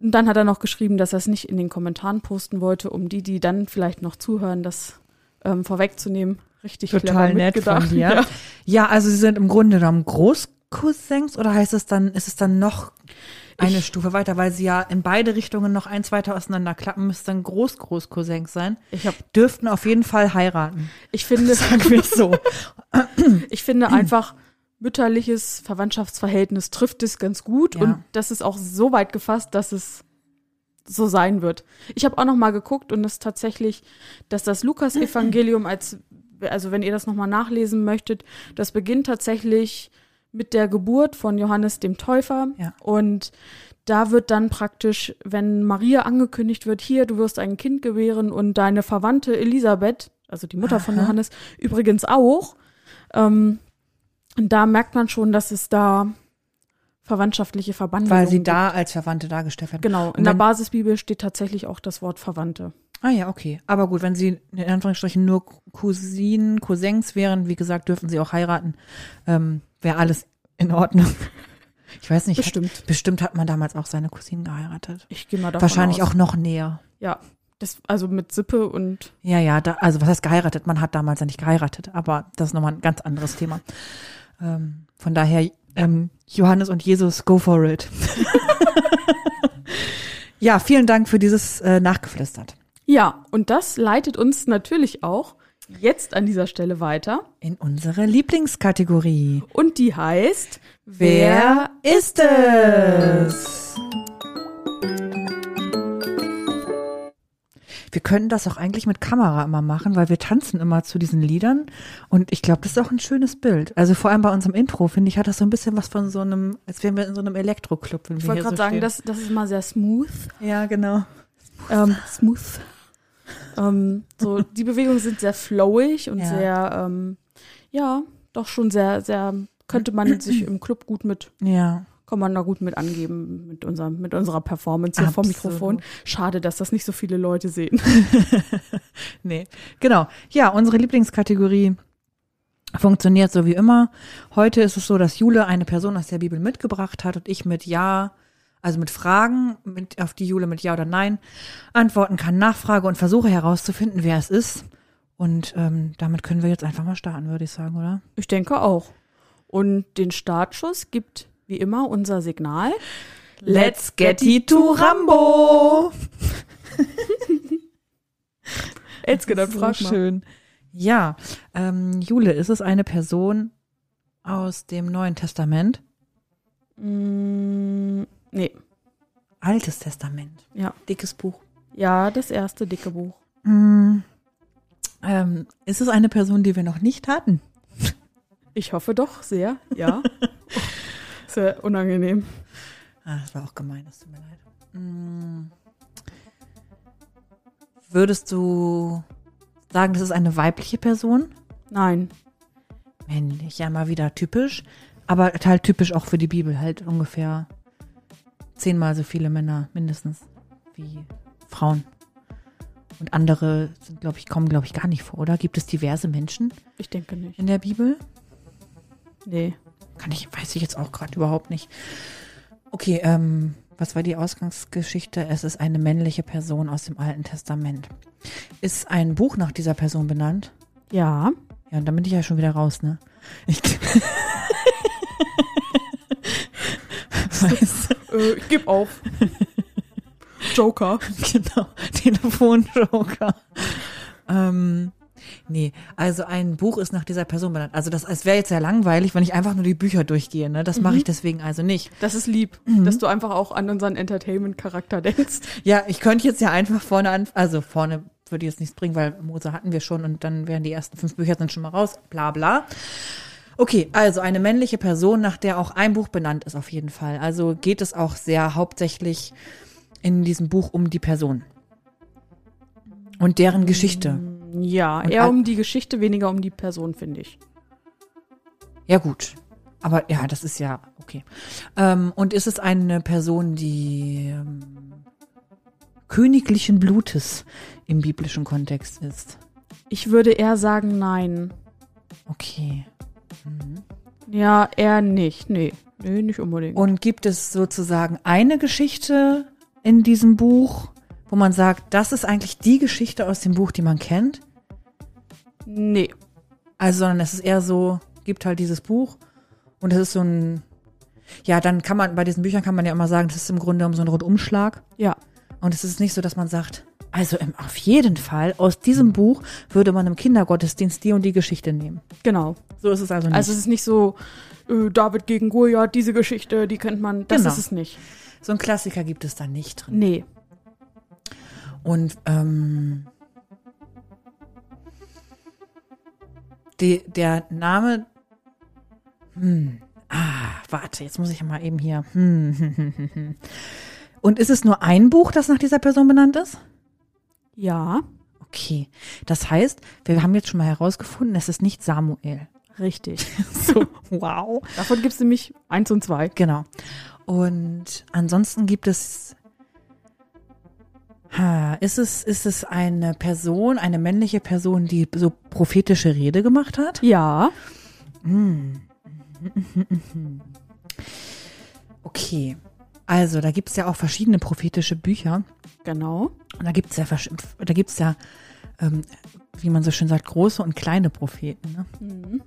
[SPEAKER 2] Und dann hat er noch geschrieben, dass er es nicht in den Kommentaren posten wollte, um die, die dann vielleicht noch zuhören, das ähm, vorwegzunehmen. Richtig
[SPEAKER 1] Total
[SPEAKER 2] clever
[SPEAKER 1] nett
[SPEAKER 2] mitgedacht.
[SPEAKER 1] von dir.
[SPEAKER 2] Ja.
[SPEAKER 1] Ja. also sie sind im Grunde genommen Großcousins oder heißt es dann, ist es dann noch eine
[SPEAKER 2] Ich-
[SPEAKER 1] Stufe weiter, weil sie ja in beide Richtungen noch eins weiter auseinander klappen, müssten dann Groß-Großcousins sein.
[SPEAKER 2] Ich, hab,
[SPEAKER 1] Dürften auf jeden Fall heiraten.
[SPEAKER 2] ich finde,
[SPEAKER 1] Sagen wir so.
[SPEAKER 2] ich finde einfach mütterliches Verwandtschaftsverhältnis trifft es ganz gut
[SPEAKER 1] Ja.
[SPEAKER 2] und das ist auch so weit gefasst, dass es so sein wird. Ich habe auch noch mal geguckt und es tatsächlich, dass das Lukas-Evangelium als, also wenn ihr das noch mal nachlesen möchtet, das beginnt tatsächlich mit der Geburt von Johannes dem Täufer
[SPEAKER 1] Ja.
[SPEAKER 2] und da wird dann praktisch, wenn Maria angekündigt wird, hier, du wirst ein Kind gebären und deine Verwandte Elisabeth, also die Mutter von
[SPEAKER 1] Aha.
[SPEAKER 2] Johannes, übrigens auch, ähm, und da merkt man schon, dass es da verwandtschaftliche Verbandungen
[SPEAKER 1] Weil sie
[SPEAKER 2] gibt.
[SPEAKER 1] da als Verwandte dargestellt werden.
[SPEAKER 2] Genau, in der Basisbibel steht tatsächlich auch das Wort Verwandte.
[SPEAKER 1] Ah ja, okay. Aber gut, wenn sie in Anführungsstrichen nur Cousinen, Cousins wären, wie gesagt, dürfen sie auch heiraten, ähm, wäre alles in Ordnung. Ich weiß nicht.
[SPEAKER 2] Bestimmt.
[SPEAKER 1] Hat, bestimmt hat man damals auch seine Cousinen geheiratet.
[SPEAKER 2] Ich gehe mal davon
[SPEAKER 1] Wahrscheinlich
[SPEAKER 2] aus.
[SPEAKER 1] auch noch näher.
[SPEAKER 2] Ja, das, also mit Sippe und
[SPEAKER 1] Ja, ja, da, also was heißt geheiratet? Man hat damals ja nicht geheiratet, aber das ist nochmal ein ganz anderes Thema. Ähm, von daher, ähm, Johannes und Jesus, go for it. ja, vielen Dank für dieses äh, Nachgeflüstert.
[SPEAKER 2] Ja, und das leitet uns natürlich auch jetzt an dieser Stelle weiter.
[SPEAKER 1] In unsere Lieblingskategorie.
[SPEAKER 2] Und die heißt
[SPEAKER 1] Wer ist es? Wir können das auch eigentlich mit Kamera immer machen, weil wir tanzen immer zu diesen Liedern. Und ich glaube, das ist auch ein schönes Bild. Also vor allem bei unserem Intro, finde ich, hat das so ein bisschen was von so einem, als wären wir in so einem Elektroclub.
[SPEAKER 2] Ich wollte gerade sagen, das, das ist mal sehr smooth.
[SPEAKER 1] Ja, genau.
[SPEAKER 2] Ähm, smooth. Ähm, so, die Bewegungen sind sehr flowig und
[SPEAKER 1] Ja.
[SPEAKER 2] sehr, ähm, ja, doch schon sehr, sehr, könnte man sich im Club gut mit,
[SPEAKER 1] Ja.
[SPEAKER 2] kann man da gut mit angeben mit unserem, mit unserer Performance hier vom
[SPEAKER 1] Absolut.
[SPEAKER 2] Mikrofon. Schade, dass das nicht so viele Leute sehen.
[SPEAKER 1] Nee, genau. Ja, unsere Lieblingskategorie funktioniert so wie immer. Heute ist es so, dass Jule eine Person aus der Bibel mitgebracht hat und ich mit Ja, also mit Fragen, mit, auf die Jule mit Ja oder Nein antworten kann, nachfrage und versuche herauszufinden, wer es ist. Und ähm, damit können wir jetzt einfach mal starten, würde ich sagen, oder?
[SPEAKER 2] Ich denke auch. Und den Startschuss gibt wie immer unser Signal.
[SPEAKER 1] Let's get it to Rambo!
[SPEAKER 2] Elske, dann
[SPEAKER 1] so
[SPEAKER 2] frag
[SPEAKER 1] schön. Ja, ähm, Jule, ist es eine Person aus dem Neuen Testament?
[SPEAKER 2] Mm, nee,
[SPEAKER 1] Altes Testament.
[SPEAKER 2] ja.
[SPEAKER 1] Dickes Buch.
[SPEAKER 2] Ja, das erste dicke Buch.
[SPEAKER 1] Mm, ähm, ist es eine Person, die wir noch nicht hatten?
[SPEAKER 2] Ich hoffe doch sehr, ja. Sehr unangenehm.
[SPEAKER 1] Ah, das war auch gemein, das tut mir leid. Mm, würdest du sagen, das ist eine weibliche Person?
[SPEAKER 2] Nein.
[SPEAKER 1] Männlich, ja, mal wieder typisch. Aber halt typisch auch für die Bibel, halt ungefähr zehnmal so viele Männer mindestens wie Frauen. Und andere sind, glaube ich, kommen, glaube ich, gar nicht vor, oder? Gibt es diverse Menschen
[SPEAKER 2] Ich denke nicht.
[SPEAKER 1] in der Bibel?
[SPEAKER 2] Nee.
[SPEAKER 1] Kann ich, weiß ich jetzt auch gerade überhaupt nicht. Okay, ähm, was war die Ausgangsgeschichte? Es ist eine männliche Person aus dem Alten Testament. Ist ein Buch nach dieser Person benannt?
[SPEAKER 2] Ja.
[SPEAKER 1] Ja, und dann bin ich ja schon wieder raus, ne? Ich
[SPEAKER 2] ich gebe auf. Joker.
[SPEAKER 1] genau, Telefonjoker. Ähm, nee, also ein Buch ist nach dieser Person benannt. Also das, es wäre jetzt sehr langweilig, wenn ich einfach nur die Bücher durchgehe, ne? Das mache ich deswegen also nicht.
[SPEAKER 2] Das ist lieb, dass du einfach auch an unseren Entertainment-Charakter denkst.
[SPEAKER 1] Ja, ich könnte jetzt ja einfach vorne an, also vorne würde jetzt nichts bringen, weil Mose hatten wir schon und dann wären die ersten fünf Bücher sind schon mal raus, bla bla. Okay, also eine männliche Person, nach der auch ein Buch benannt ist auf jeden Fall. Also geht es auch sehr hauptsächlich in diesem Buch um die Person und deren Geschichte.
[SPEAKER 2] Ja,
[SPEAKER 1] Und
[SPEAKER 2] eher um die Geschichte, weniger um die Person, finde ich.
[SPEAKER 1] Ja gut, aber ja, das ist ja okay. Ähm, und ist es eine Person, die ähm, königlichen Blutes im biblischen Kontext ist?
[SPEAKER 2] Ich würde eher sagen, nein.
[SPEAKER 1] Okay.
[SPEAKER 2] Ja, eher nicht. Nee. Nee, nicht unbedingt.
[SPEAKER 1] Und gibt es sozusagen eine Geschichte in diesem Buch, wo man sagt, das ist eigentlich die Geschichte aus dem Buch, die man kennt?
[SPEAKER 2] nee.
[SPEAKER 1] Also, sondern es ist eher so, gibt halt dieses Buch und es ist so ein, ja, dann kann man, bei diesen Büchern kann man ja immer sagen, das ist im Grunde so ein Rundumschlag.
[SPEAKER 2] Ja.
[SPEAKER 1] Und es ist nicht so, dass man sagt, also im, auf jeden Fall, aus diesem Buch würde man im Kindergottesdienst die und die Geschichte nehmen.
[SPEAKER 2] Genau.
[SPEAKER 1] So ist es also nicht.
[SPEAKER 2] Also es ist nicht so, äh, David gegen Goliath, diese Geschichte, die kennt man. Das
[SPEAKER 1] Genau.
[SPEAKER 2] ist es nicht.
[SPEAKER 1] so ein Klassiker gibt es da nicht drin.
[SPEAKER 2] Nee.
[SPEAKER 1] Und ähm, die, der Name. Hm, ah, warte, jetzt muss ich mal eben hier. Hm, hm, hm, hm, hm. Und ist es nur ein Buch, das nach dieser Person benannt ist?
[SPEAKER 2] Ja.
[SPEAKER 1] Okay. Das heißt, wir haben jetzt schon mal herausgefunden, es ist nicht Samuel.
[SPEAKER 2] Richtig.
[SPEAKER 1] So, wow.
[SPEAKER 2] Davon gibt es nämlich eins und zwei.
[SPEAKER 1] Genau. Und ansonsten gibt es. Ha, ist es, ist es eine Person, eine männliche Person, die so prophetische Rede gemacht hat?
[SPEAKER 2] Ja.
[SPEAKER 1] Okay. Also, da gibt es ja auch verschiedene prophetische Bücher.
[SPEAKER 2] Genau.
[SPEAKER 1] Und da gibt es ja, da gibt's ja ähm, wie man so schön sagt, große und kleine Propheten. Ne?
[SPEAKER 2] Mhm.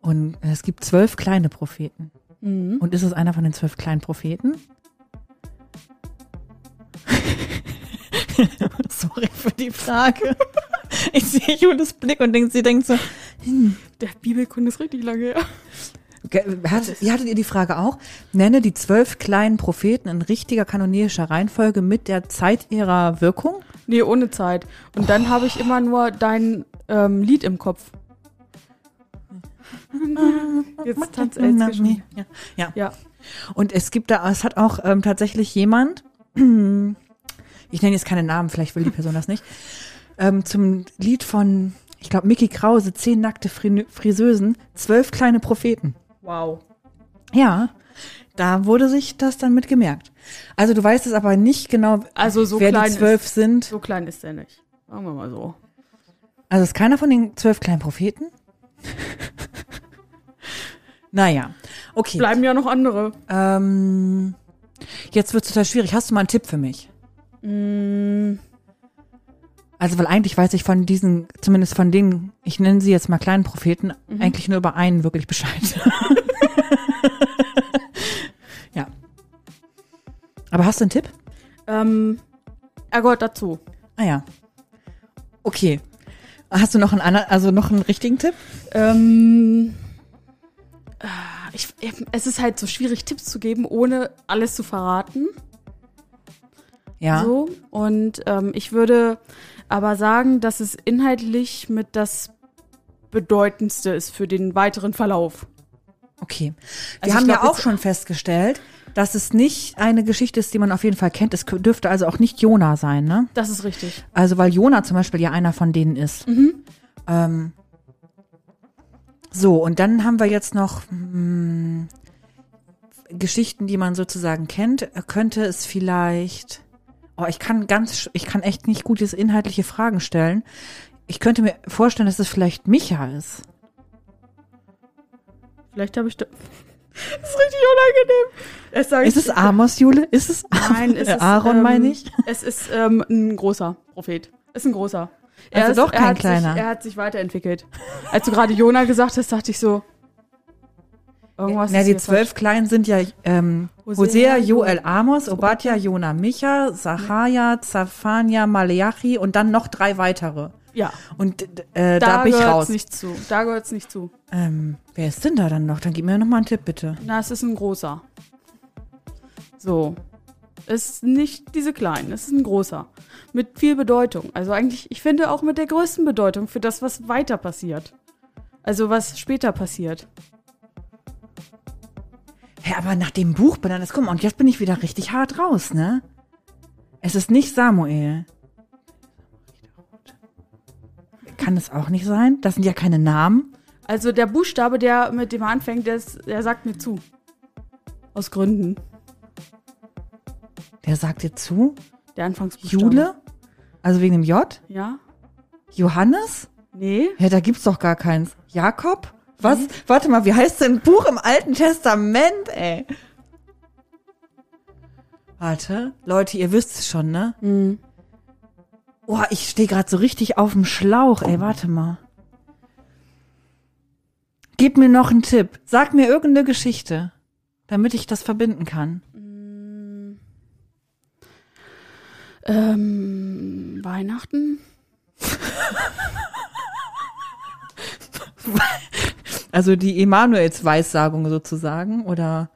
[SPEAKER 1] Und es gibt zwölf kleine Propheten.
[SPEAKER 2] Mhm.
[SPEAKER 1] Und ist es einer von den zwölf kleinen Propheten? Sorry für die Frage. Ich sehe Julis Blick und denk, sie denkt so,
[SPEAKER 2] Der Bibelkunde ist richtig lange her.
[SPEAKER 1] Hat, wie hattet ihr die Frage auch? Nenne die zwölf kleinen Propheten in richtiger kanonischer Reihenfolge mit der Zeit ihrer Wirkung?
[SPEAKER 2] Nee, ohne Zeit. Und dann habe ich immer nur dein ähm, Lied im Kopf. Jetzt tanzt schon.
[SPEAKER 1] Ja. ja.
[SPEAKER 2] Ja.
[SPEAKER 1] Und es gibt da, es hat auch ähm, tatsächlich jemand, ich nenne jetzt keine Namen, vielleicht will die Person das nicht, ähm, zum Lied von, ich glaube, Mickey Krause, zehn nackte Fri Friseusen, zwölf kleine Propheten.
[SPEAKER 2] Wow.
[SPEAKER 1] Ja, da wurde sich das dann mit gemerkt. Also du weißt es aber nicht genau,
[SPEAKER 2] Also so
[SPEAKER 1] wer
[SPEAKER 2] klein
[SPEAKER 1] die zwölf
[SPEAKER 2] ist,
[SPEAKER 1] sind.
[SPEAKER 2] So klein ist der nicht. Sagen wir mal so.
[SPEAKER 1] Also ist keiner von den zwölf kleinen Propheten? naja, okay.
[SPEAKER 2] Bleiben ja noch andere.
[SPEAKER 1] Ähm, jetzt wird es total schwierig. Hast du mal einen Tipp für mich?
[SPEAKER 2] Mm,
[SPEAKER 1] Also, weil eigentlich weiß ich von diesen, zumindest von denen, ich nenne sie jetzt mal kleinen Propheten, eigentlich nur über einen wirklich Bescheid. ja. Aber hast du einen Tipp?
[SPEAKER 2] ähm, er gehört dazu.
[SPEAKER 1] Ah ja. Okay. Hast du noch einen anderen, also noch einen richtigen Tipp?
[SPEAKER 2] Ähm, äh, ich, es ist halt so schwierig, Tipps zu geben, ohne alles zu verraten.
[SPEAKER 1] Ja.
[SPEAKER 2] So. Und ähm, ich würde aber sagen, dass es inhaltlich mit das Bedeutendste ist für den weiteren Verlauf.
[SPEAKER 1] Okay. Wir
[SPEAKER 2] Also ich
[SPEAKER 1] haben
[SPEAKER 2] glaub
[SPEAKER 1] ja auch schon festgestellt, dass es nicht eine Geschichte ist, die man auf jeden Fall kennt. Es dürfte also auch nicht Jona sein, ne?
[SPEAKER 2] Das ist richtig.
[SPEAKER 1] Also weil Jona zum Beispiel ja einer von denen ist. Ähm, so, und dann haben wir jetzt noch mh, Geschichten, die man sozusagen kennt. Könnte es vielleicht. Oh, ich kann ganz, ich kann echt nicht gutes inhaltliche Fragen stellen. Ich könnte mir vorstellen, dass es vielleicht Micha ist.
[SPEAKER 2] Vielleicht habe ich da. Das ist richtig unangenehm. Es
[SPEAKER 1] Ist es Amos, Jule? Ist es
[SPEAKER 2] Nein, es
[SPEAKER 1] Äh,
[SPEAKER 2] ist
[SPEAKER 1] Aaron,
[SPEAKER 2] ähm,
[SPEAKER 1] meine ich?
[SPEAKER 2] Es ist ähm, ein großer Prophet. Ist ein großer.
[SPEAKER 1] Also
[SPEAKER 2] ist,
[SPEAKER 1] doch kein
[SPEAKER 2] er
[SPEAKER 1] kleiner.
[SPEAKER 2] Sich, er hat sich weiterentwickelt. Als du gerade Jona gesagt hast, dachte ich so. Irgendwas
[SPEAKER 1] Na,
[SPEAKER 2] ist
[SPEAKER 1] die zwölf Kleinen sind ja ähm,
[SPEAKER 2] Hosea,
[SPEAKER 1] Joel, Amos, Obadja, Jona, Micha, Zachariah, Zaphania, Maleachi und dann noch drei weitere.
[SPEAKER 2] Ja,
[SPEAKER 1] Und äh, da,
[SPEAKER 2] da,
[SPEAKER 1] bin ich raus.
[SPEAKER 2] nicht zu. Da gehört's nicht zu.
[SPEAKER 1] Ähm, wer ist denn da dann noch? Dann gib mir noch mal einen Tipp, bitte.
[SPEAKER 2] Na, es ist ein großer. So. Es ist nicht diese kleinen, es ist ein großer. Mit viel Bedeutung. Also eigentlich, ich finde auch mit der größten Bedeutung für das, was weiter passiert. Also was später passiert.
[SPEAKER 1] Hä, aber nach dem Buch bin das, guck mal, und jetzt bin ich wieder richtig hart raus, ne? Es ist nicht Samuel. Kann es auch nicht sein? Das sind ja keine Namen.
[SPEAKER 2] Also der Buchstabe, der mit dem er anfängt, der, ist, der sagt mir zu. Aus Gründen.
[SPEAKER 1] Der sagt dir zu?
[SPEAKER 2] Der Anfangsbuchstabe.
[SPEAKER 1] Jule? Also wegen dem J?
[SPEAKER 2] Ja?
[SPEAKER 1] Johannes?
[SPEAKER 2] Nee?
[SPEAKER 1] Ja, da gibt's doch gar keins. Jakob? Was? Warte mal, wie heißt denn Buch im Alten Testament, ey? Warte, Leute, ihr wisst es schon, ne?
[SPEAKER 2] Hm.
[SPEAKER 1] Oh, ich stehe gerade so richtig auf dem Schlauch, ey, warte mal. Gib mir noch einen Tipp. Sag mir irgendeine Geschichte, damit ich das verbinden kann.
[SPEAKER 2] Ähm, Weihnachten?
[SPEAKER 1] Also die Emanuels Weissagung sozusagen, oder?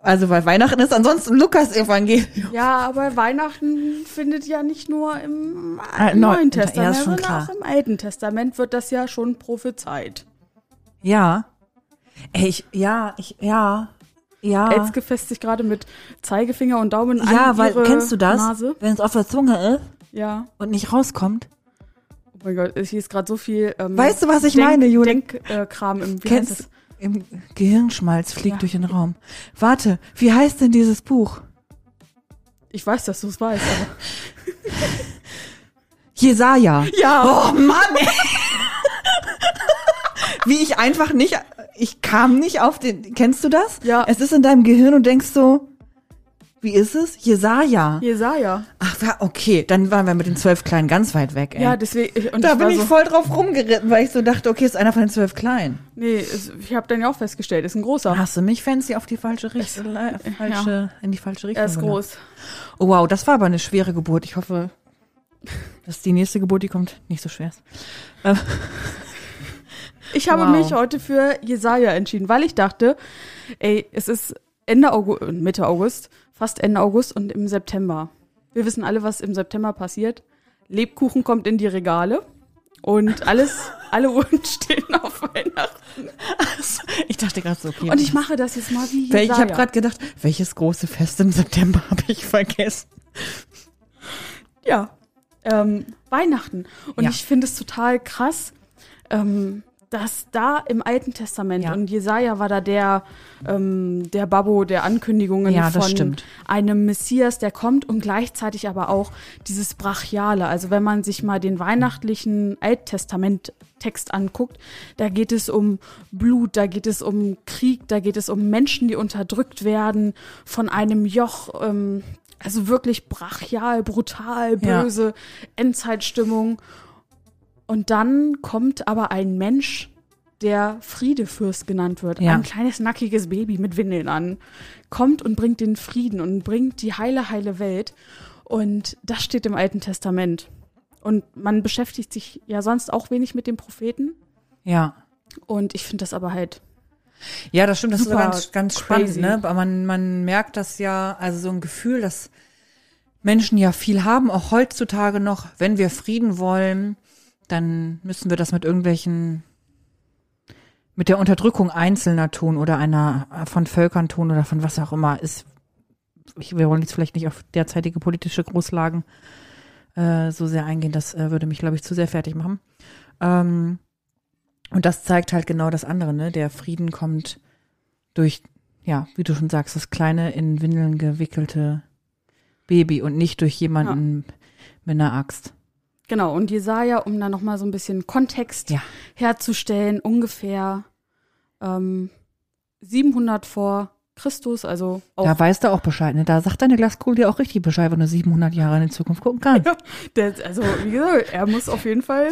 [SPEAKER 1] Also weil Weihnachten ist ansonsten Lukas Evangelium.
[SPEAKER 2] Ja, aber Weihnachten findet ja nicht nur im
[SPEAKER 1] Ah, neu-
[SPEAKER 2] Neuen
[SPEAKER 1] ja,
[SPEAKER 2] Testament,
[SPEAKER 1] schon
[SPEAKER 2] sondern
[SPEAKER 1] klar.
[SPEAKER 2] auch im Alten Testament wird das ja schon prophezeit.
[SPEAKER 1] Ja. Ey, ich, ja, ich, ja, ja.
[SPEAKER 2] Elske fässt sich gerade mit Zeigefinger und Daumen an
[SPEAKER 1] ja, weil,
[SPEAKER 2] ihre
[SPEAKER 1] kennst du das?
[SPEAKER 2] Nase.
[SPEAKER 1] Wenn es auf der Zunge ist
[SPEAKER 2] Ja.
[SPEAKER 1] und nicht rauskommt.
[SPEAKER 2] Oh mein Gott, hier ist gerade so viel. Ähm,
[SPEAKER 1] Weißt du, was ich
[SPEAKER 2] Denk,
[SPEAKER 1] meine, Jule?
[SPEAKER 2] Denkkram äh, im wie
[SPEAKER 1] Kennst, im Gehirnschmalz fliegt
[SPEAKER 2] Ja.
[SPEAKER 1] durch den Raum. Warte, wie heißt denn dieses Buch?
[SPEAKER 2] Ich weiß, dass du es weißt, aber.
[SPEAKER 1] Jesaja.
[SPEAKER 2] Ja.
[SPEAKER 1] Oh Mann, ey. Wie ich einfach nicht, ich kam nicht auf den, kennst du das?
[SPEAKER 2] Ja.
[SPEAKER 1] Es ist in deinem Gehirn und denkst so, wie ist es? Jesaja.
[SPEAKER 2] Jesaja.
[SPEAKER 1] Ach, okay, dann waren wir mit den zwölf Kleinen ganz weit weg, ey.
[SPEAKER 2] Ja, deswegen. Und
[SPEAKER 1] da
[SPEAKER 2] ich
[SPEAKER 1] bin ich
[SPEAKER 2] so,
[SPEAKER 1] voll drauf rumgeritten, weil ich so dachte, okay, ist einer von den zwölf Kleinen.
[SPEAKER 2] Nee, ich habe dann ja auch festgestellt, ist ein großer.
[SPEAKER 1] Hast du mich fancy auf die falsche Richtung, äh, falsche, in die falsche Richtung?
[SPEAKER 2] er ist groß.
[SPEAKER 1] Oh wow, das war aber eine schwere Geburt. Ich hoffe, dass die nächste Geburt, die kommt, nicht so schwer ist. Äh,
[SPEAKER 2] Ich habe
[SPEAKER 1] Wow.
[SPEAKER 2] mich heute für Jesaja entschieden, weil ich dachte, ey, es ist Ende August, Mitte August, fast Ende August und im September. Wir wissen alle, was im September passiert. Lebkuchen kommt in die Regale und alles, alle Uhren stehen auf Weihnachten.
[SPEAKER 1] ich dachte gerade so, okay.
[SPEAKER 2] Und ich mache das jetzt mal wie Jesaja.
[SPEAKER 1] ich habe gerade gedacht, welches große Fest im September habe ich vergessen?
[SPEAKER 2] Ja, ähm, Weihnachten. Und
[SPEAKER 1] Ja.
[SPEAKER 2] ich finde es total krass, ähm, dass da im Alten Testament
[SPEAKER 1] Ja.
[SPEAKER 2] und Jesaja war da der, ähm, der Babbo der Ankündigungen
[SPEAKER 1] Ja,
[SPEAKER 2] von
[SPEAKER 1] stimmt.
[SPEAKER 2] einem Messias, der kommt und gleichzeitig aber auch dieses Brachiale. Also wenn man sich mal den weihnachtlichen Alttestament-Text anguckt, da geht es um Blut, da geht es um Krieg, da geht es um Menschen, die unterdrückt werden von einem Joch, ähm, also wirklich brachial, brutal,
[SPEAKER 1] Ja.
[SPEAKER 2] böse, Endzeitstimmung. Und dann kommt aber ein Mensch, der Friedefürst genannt wird.
[SPEAKER 1] Ja.
[SPEAKER 2] Ein kleines nackiges Baby mit Windeln an. Kommt und bringt den Frieden und bringt die heile, heile Welt. Und das steht im Alten Testament. Und man beschäftigt sich ja sonst auch wenig mit den Propheten.
[SPEAKER 1] Ja.
[SPEAKER 2] Und ich finde das aber halt,
[SPEAKER 1] Ja, das stimmt, das ist ganz, ganz spannend, ne? Aber man, man merkt das ja, also so ein Gefühl, dass Menschen ja viel haben, auch heutzutage noch, wenn wir Frieden wollen, dann müssen wir das mit irgendwelchen, mit der Unterdrückung Einzelner tun oder einer von Völkern tun oder von was auch immer ist. Ich, wir wollen jetzt vielleicht nicht auf derzeitige politische Großlagen äh, so sehr eingehen, das äh, würde mich, glaube ich, zu sehr fertig machen. Ähm, und das zeigt halt genau das andere, ne? Der Frieden kommt durch, ja, wie du schon sagst, das kleine in Windeln gewickelte Baby und nicht durch jemanden mit einer Axt.
[SPEAKER 2] Genau. Und Jesaja, um da nochmal so ein bisschen Kontext
[SPEAKER 1] Ja.
[SPEAKER 2] herzustellen, ungefähr ähm, 700 vor Christus, also auch
[SPEAKER 1] Da weißt du auch Bescheid, ne? Da sagt deine Glaskugel dir auch richtig Bescheid, wenn du 700 Jahre in die Zukunft gucken kannst.
[SPEAKER 2] Der, also, wie gesagt, er muss auf jeden Fall.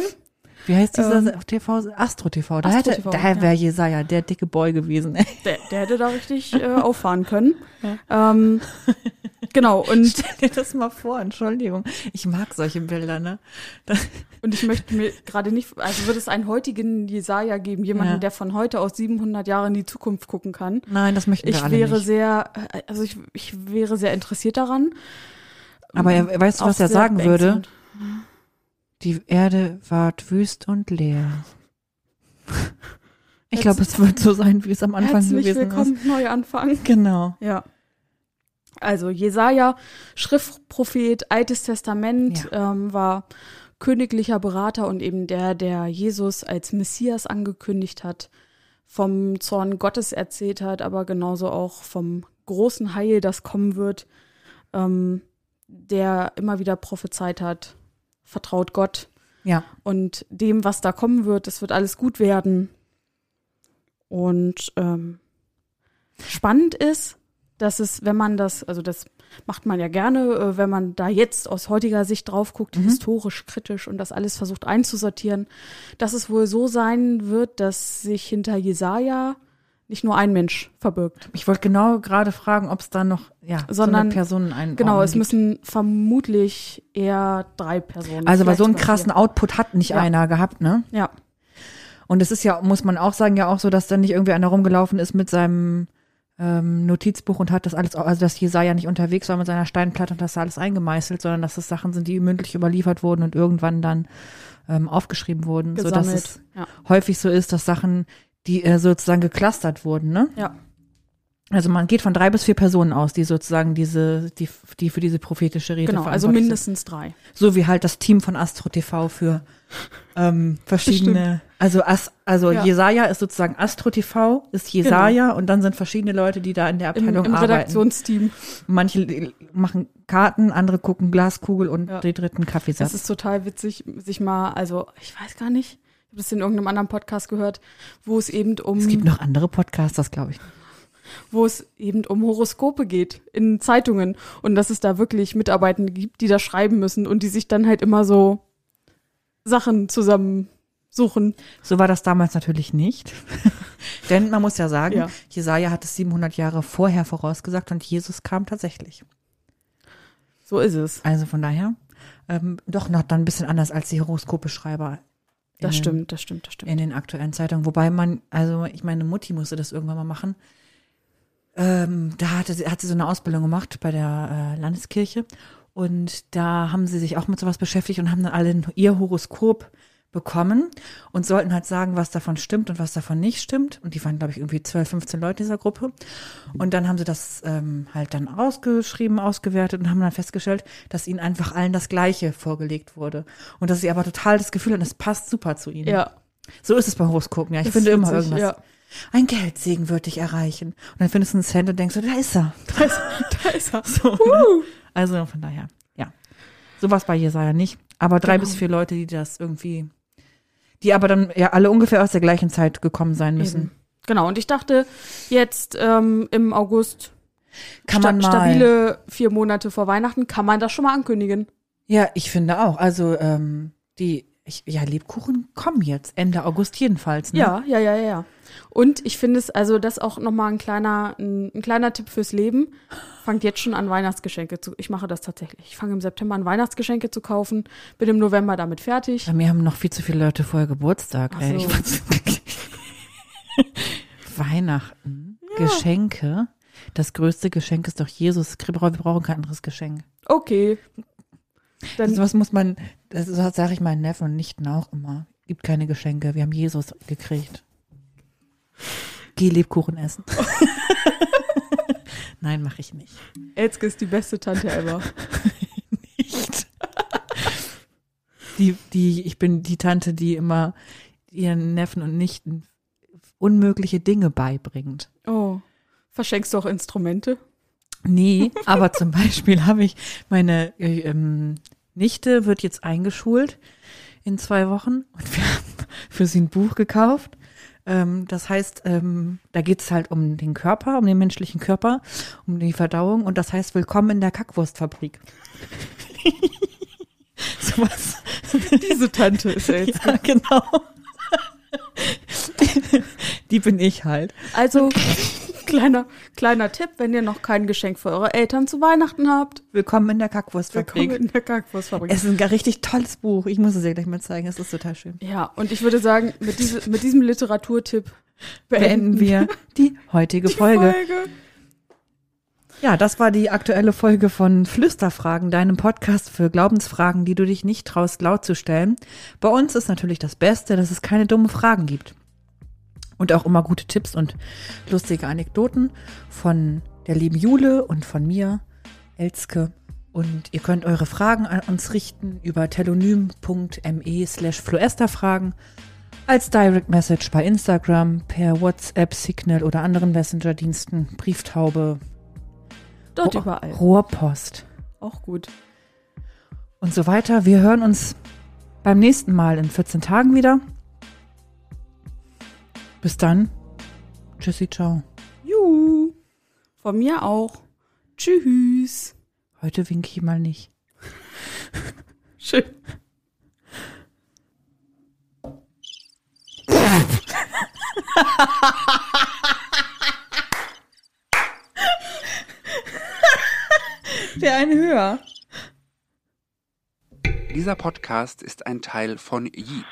[SPEAKER 1] Wie heißt dieser
[SPEAKER 2] Ähm,
[SPEAKER 1] TV? Astro TV. Da,
[SPEAKER 2] Astro
[SPEAKER 1] hätte,
[SPEAKER 2] TV,
[SPEAKER 1] da
[SPEAKER 2] ja.
[SPEAKER 1] wäre Jesaja der dicke Boy gewesen. ey.
[SPEAKER 2] Der, der hätte da richtig äh, auffahren können. Ähm, genau, und,
[SPEAKER 1] Stell dir das mal vor, Entschuldigung. Ich mag solche Bilder, ne?
[SPEAKER 2] und ich möchte mir gerade nicht, also würde es einen heutigen Jesaja geben, jemanden,
[SPEAKER 1] Ja.
[SPEAKER 2] der von heute aus 700 Jahre in die Zukunft gucken kann.
[SPEAKER 1] Nein, das möchten wir
[SPEAKER 2] Ich
[SPEAKER 1] alle
[SPEAKER 2] wäre
[SPEAKER 1] nicht.
[SPEAKER 2] sehr, also ich, ich wäre sehr interessiert daran.
[SPEAKER 1] Aber er, weißt du, was er sagen würde?
[SPEAKER 2] beängstigend.
[SPEAKER 1] Die Erde ward wüst und leer. Ich glaube, es wird so sein, wie es am Anfang
[SPEAKER 2] Herzlich
[SPEAKER 1] gewesen
[SPEAKER 2] willkommen, Neuanfang.
[SPEAKER 1] ist. Genau.
[SPEAKER 2] Ja. Also Jesaja, Schriftprophet, Altes Testament, ähm, war königlicher Berater und eben der, der Jesus als Messias angekündigt hat, vom Zorn Gottes erzählt hat, aber genauso auch vom großen Heil, das kommen wird, ähm, der immer wieder prophezeit hat, vertraut Gott
[SPEAKER 1] Ja.
[SPEAKER 2] und dem, was da kommen wird, es wird alles gut werden. Und ähm, spannend ist, dass es, wenn man das, also das macht man ja gerne, äh, wenn man da jetzt aus heutiger Sicht drauf guckt,
[SPEAKER 1] Mhm.
[SPEAKER 2] historisch, kritisch und das alles versucht einzusortieren, dass es wohl so sein wird, dass sich hinter Jesaja nicht nur ein Mensch verbirgt.
[SPEAKER 1] Ich wollte genau gerade fragen, ob es da noch, ja, so
[SPEAKER 2] Sondern-
[SPEAKER 1] eine Personen ein.
[SPEAKER 2] Genau, es
[SPEAKER 1] gibt.
[SPEAKER 2] müssen vermutlich eher drei Personen.
[SPEAKER 1] Also, weil so einen krassen
[SPEAKER 2] vier.
[SPEAKER 1] Output hat nicht
[SPEAKER 2] Ja.
[SPEAKER 1] einer gehabt, ne?
[SPEAKER 2] Ja,
[SPEAKER 1] Und es ist ja, muss man auch sagen, ja auch so, dass dann nicht irgendwie einer rumgelaufen ist mit seinem ähm, Notizbuch und hat das alles, also dass Jesaja nicht unterwegs war mit seiner Steinplatte und das alles eingemeißelt, sondern dass das Sachen sind, die mündlich überliefert wurden und irgendwann dann ähm, aufgeschrieben wurden, so dass
[SPEAKER 2] gesammelt.
[SPEAKER 1] es
[SPEAKER 2] ja.
[SPEAKER 1] häufig so ist, dass Sachen, die äh, sozusagen geklustert wurden, ne?
[SPEAKER 2] ja.
[SPEAKER 1] Also man geht von drei bis vier Personen aus, die sozusagen diese, die, die für diese prophetische Rede
[SPEAKER 2] Genau, also mindestens drei.
[SPEAKER 1] sind. So wie halt das Team von Astro TV für ähm, verschiedene, also As, also
[SPEAKER 2] Ja.
[SPEAKER 1] Jesaja ist sozusagen Astro TV, ist Jesaja und dann sind verschiedene Leute, die da in der
[SPEAKER 2] Im,
[SPEAKER 1] Abteilung
[SPEAKER 2] im
[SPEAKER 1] arbeiten.
[SPEAKER 2] Redaktionsteam.
[SPEAKER 1] Manche machen Karten, andere gucken Glaskugel und
[SPEAKER 2] Ja.
[SPEAKER 1] die dritten
[SPEAKER 2] Das
[SPEAKER 1] Kaffeesatz.
[SPEAKER 2] ist total witzig, sich mal, also ich weiß gar nicht, ich habe das in irgendeinem anderen Podcast gehört, wo es eben um
[SPEAKER 1] Es gibt noch andere Podcasts, das glaube ich.
[SPEAKER 2] wo es eben um Horoskope geht in Zeitungen und dass es da wirklich Mitarbeitende gibt, die da schreiben müssen und die sich dann halt immer so Sachen zusammensuchen.
[SPEAKER 1] So war das damals natürlich nicht. Denn man muss ja sagen,
[SPEAKER 2] Ja.
[SPEAKER 1] Jesaja hat es 700 Jahre vorher vorausgesagt und Jesus kam tatsächlich.
[SPEAKER 2] So ist es.
[SPEAKER 1] Also von daher, ähm, doch noch dann ein bisschen anders als die Horoskopeschreiber.
[SPEAKER 2] Das
[SPEAKER 1] den-
[SPEAKER 2] stimmt, das stimmt, das stimmt.
[SPEAKER 1] in den aktuellen Zeitungen. Wobei man, also ich meine Mutti musste das irgendwann mal machen. Ähm, da hatte, hat sie so eine Ausbildung gemacht bei der äh, Landeskirche und da haben sie sich auch mit sowas beschäftigt und haben dann alle ihr Horoskop bekommen und sollten halt sagen, was davon stimmt und was davon nicht stimmt. Und die waren, glaube ich, irgendwie 12, 15 Leute in dieser Gruppe. Und dann haben sie das ähm, halt dann ausgeschrieben, ausgewertet und haben dann festgestellt, dass ihnen einfach allen das Gleiche vorgelegt wurde. Und dass sie aber total das Gefühl hatten, das passt super zu ihnen.
[SPEAKER 2] Ja.
[SPEAKER 1] So ist es bei Horoskopen, ja. Ich
[SPEAKER 2] Das
[SPEAKER 1] finde immer
[SPEAKER 2] witzig,
[SPEAKER 1] irgendwas.
[SPEAKER 2] ja.
[SPEAKER 1] Ein Geldsegen wird dich erreichen. Und dann findest du einen Cent und denkst du, da ist er. Da ist
[SPEAKER 2] Da ist er.
[SPEAKER 1] So. Also von daher, ja. Sowas bei Jesaja nicht. Aber drei
[SPEAKER 2] Genau.
[SPEAKER 1] bis vier Leute, die das irgendwie, die aber dann ja alle ungefähr aus der gleichen Zeit gekommen sein müssen.
[SPEAKER 2] Eben. Genau, und ich dachte, jetzt ähm, im August,
[SPEAKER 1] Kann
[SPEAKER 2] sta
[SPEAKER 1] man mal.
[SPEAKER 2] stabile vier Monate vor Weihnachten, kann man das schon mal ankündigen.
[SPEAKER 1] Ja, ich finde auch. Also ähm, die, ich, ja, Lebkuchen kommen jetzt Ende August jedenfalls. Ne?
[SPEAKER 2] Ja, ja, ja, ja, ja. Und ich finde es, also das auch nochmal ein kleiner, ein, ein kleiner Tipp fürs Leben. Fangt jetzt schon an, Weihnachtsgeschenke zu. Ich mache das tatsächlich. Ich fange im September an, Weihnachtsgeschenke zu kaufen, bin im November damit fertig.
[SPEAKER 1] Bei mir haben noch viel zu viele Leute vorher Geburtstag.
[SPEAKER 2] Ach
[SPEAKER 1] Ey.
[SPEAKER 2] so.
[SPEAKER 1] Weihnachten, Geschenke. Das größte Geschenk ist doch Jesus. Wir brauchen kein anderes Geschenk.
[SPEAKER 2] Okay. Dann,
[SPEAKER 1] Also was muss man, das sage ich meinen Neffen und Nichten auch immer. Gibt keine Geschenke. Wir haben Jesus gekriegt. Geh Lebkuchen essen. Nein, mache ich nicht.
[SPEAKER 2] Elske ist die beste Tante ever.
[SPEAKER 1] Nicht. Die, die, ich bin die Tante, die immer ihren Neffen und Nichten unmögliche Dinge beibringt.
[SPEAKER 2] Oh. Verschenkst du auch Instrumente?
[SPEAKER 1] Nee, aber zum Beispiel habe ich meine äh, ähm, Nichte wird jetzt eingeschult in zwei Wochen und wir haben für sie ein Buch gekauft. Ähm, das heißt, ähm, da geht es halt um den Körper, um den menschlichen Körper, um die Verdauung und das heißt Willkommen in der Kackwurstfabrik. Sowas.
[SPEAKER 2] Diese Tante ist Elske.
[SPEAKER 1] Ja, genau. Die bin ich halt.
[SPEAKER 2] Also, kleiner, kleiner Tipp, wenn ihr noch kein Geschenk für eure Eltern zu Weihnachten habt.
[SPEAKER 1] Willkommen in der
[SPEAKER 2] Willkommen
[SPEAKER 1] Kackwurstfabrik.
[SPEAKER 2] in der Kackwurstfabrik.
[SPEAKER 1] Es ist ein richtig tolles Buch. Ich muss es dir gleich mal zeigen. Es ist total schön.
[SPEAKER 2] Ja, und ich würde sagen, mit, diese, mit diesem Literaturtipp
[SPEAKER 1] beenden wir die heutige
[SPEAKER 2] die
[SPEAKER 1] Folge.
[SPEAKER 2] Folge.
[SPEAKER 1] Ja, das war die aktuelle Folge von Flüsterfragen, deinem Podcast für Glaubensfragen, die du dich nicht traust, laut zu stellen. Bei uns ist natürlich das Beste, dass es keine dummen Fragen gibt. Und auch immer gute Tipps und lustige Anekdoten von der lieben Jule und von mir, Elske. Und ihr könnt eure Fragen an uns richten über telonym.me slash fluesterfragen als Direct Message bei Instagram, per WhatsApp, Signal oder anderen Messenger-Diensten, Brieftaube,
[SPEAKER 2] Dort
[SPEAKER 1] Rohr-
[SPEAKER 2] überall.
[SPEAKER 1] Rohrpost
[SPEAKER 2] Auch gut.
[SPEAKER 1] und so weiter. Wir hören uns beim nächsten Mal in 14 Tagen wieder. Bis dann. Tschüssi, ciao.
[SPEAKER 2] Juhu. Von mir auch. Tschüss.
[SPEAKER 1] Heute winke ich mal nicht.
[SPEAKER 2] Schön.
[SPEAKER 1] Der eine höher.
[SPEAKER 3] Dieser Podcast ist ein Teil von Yeet.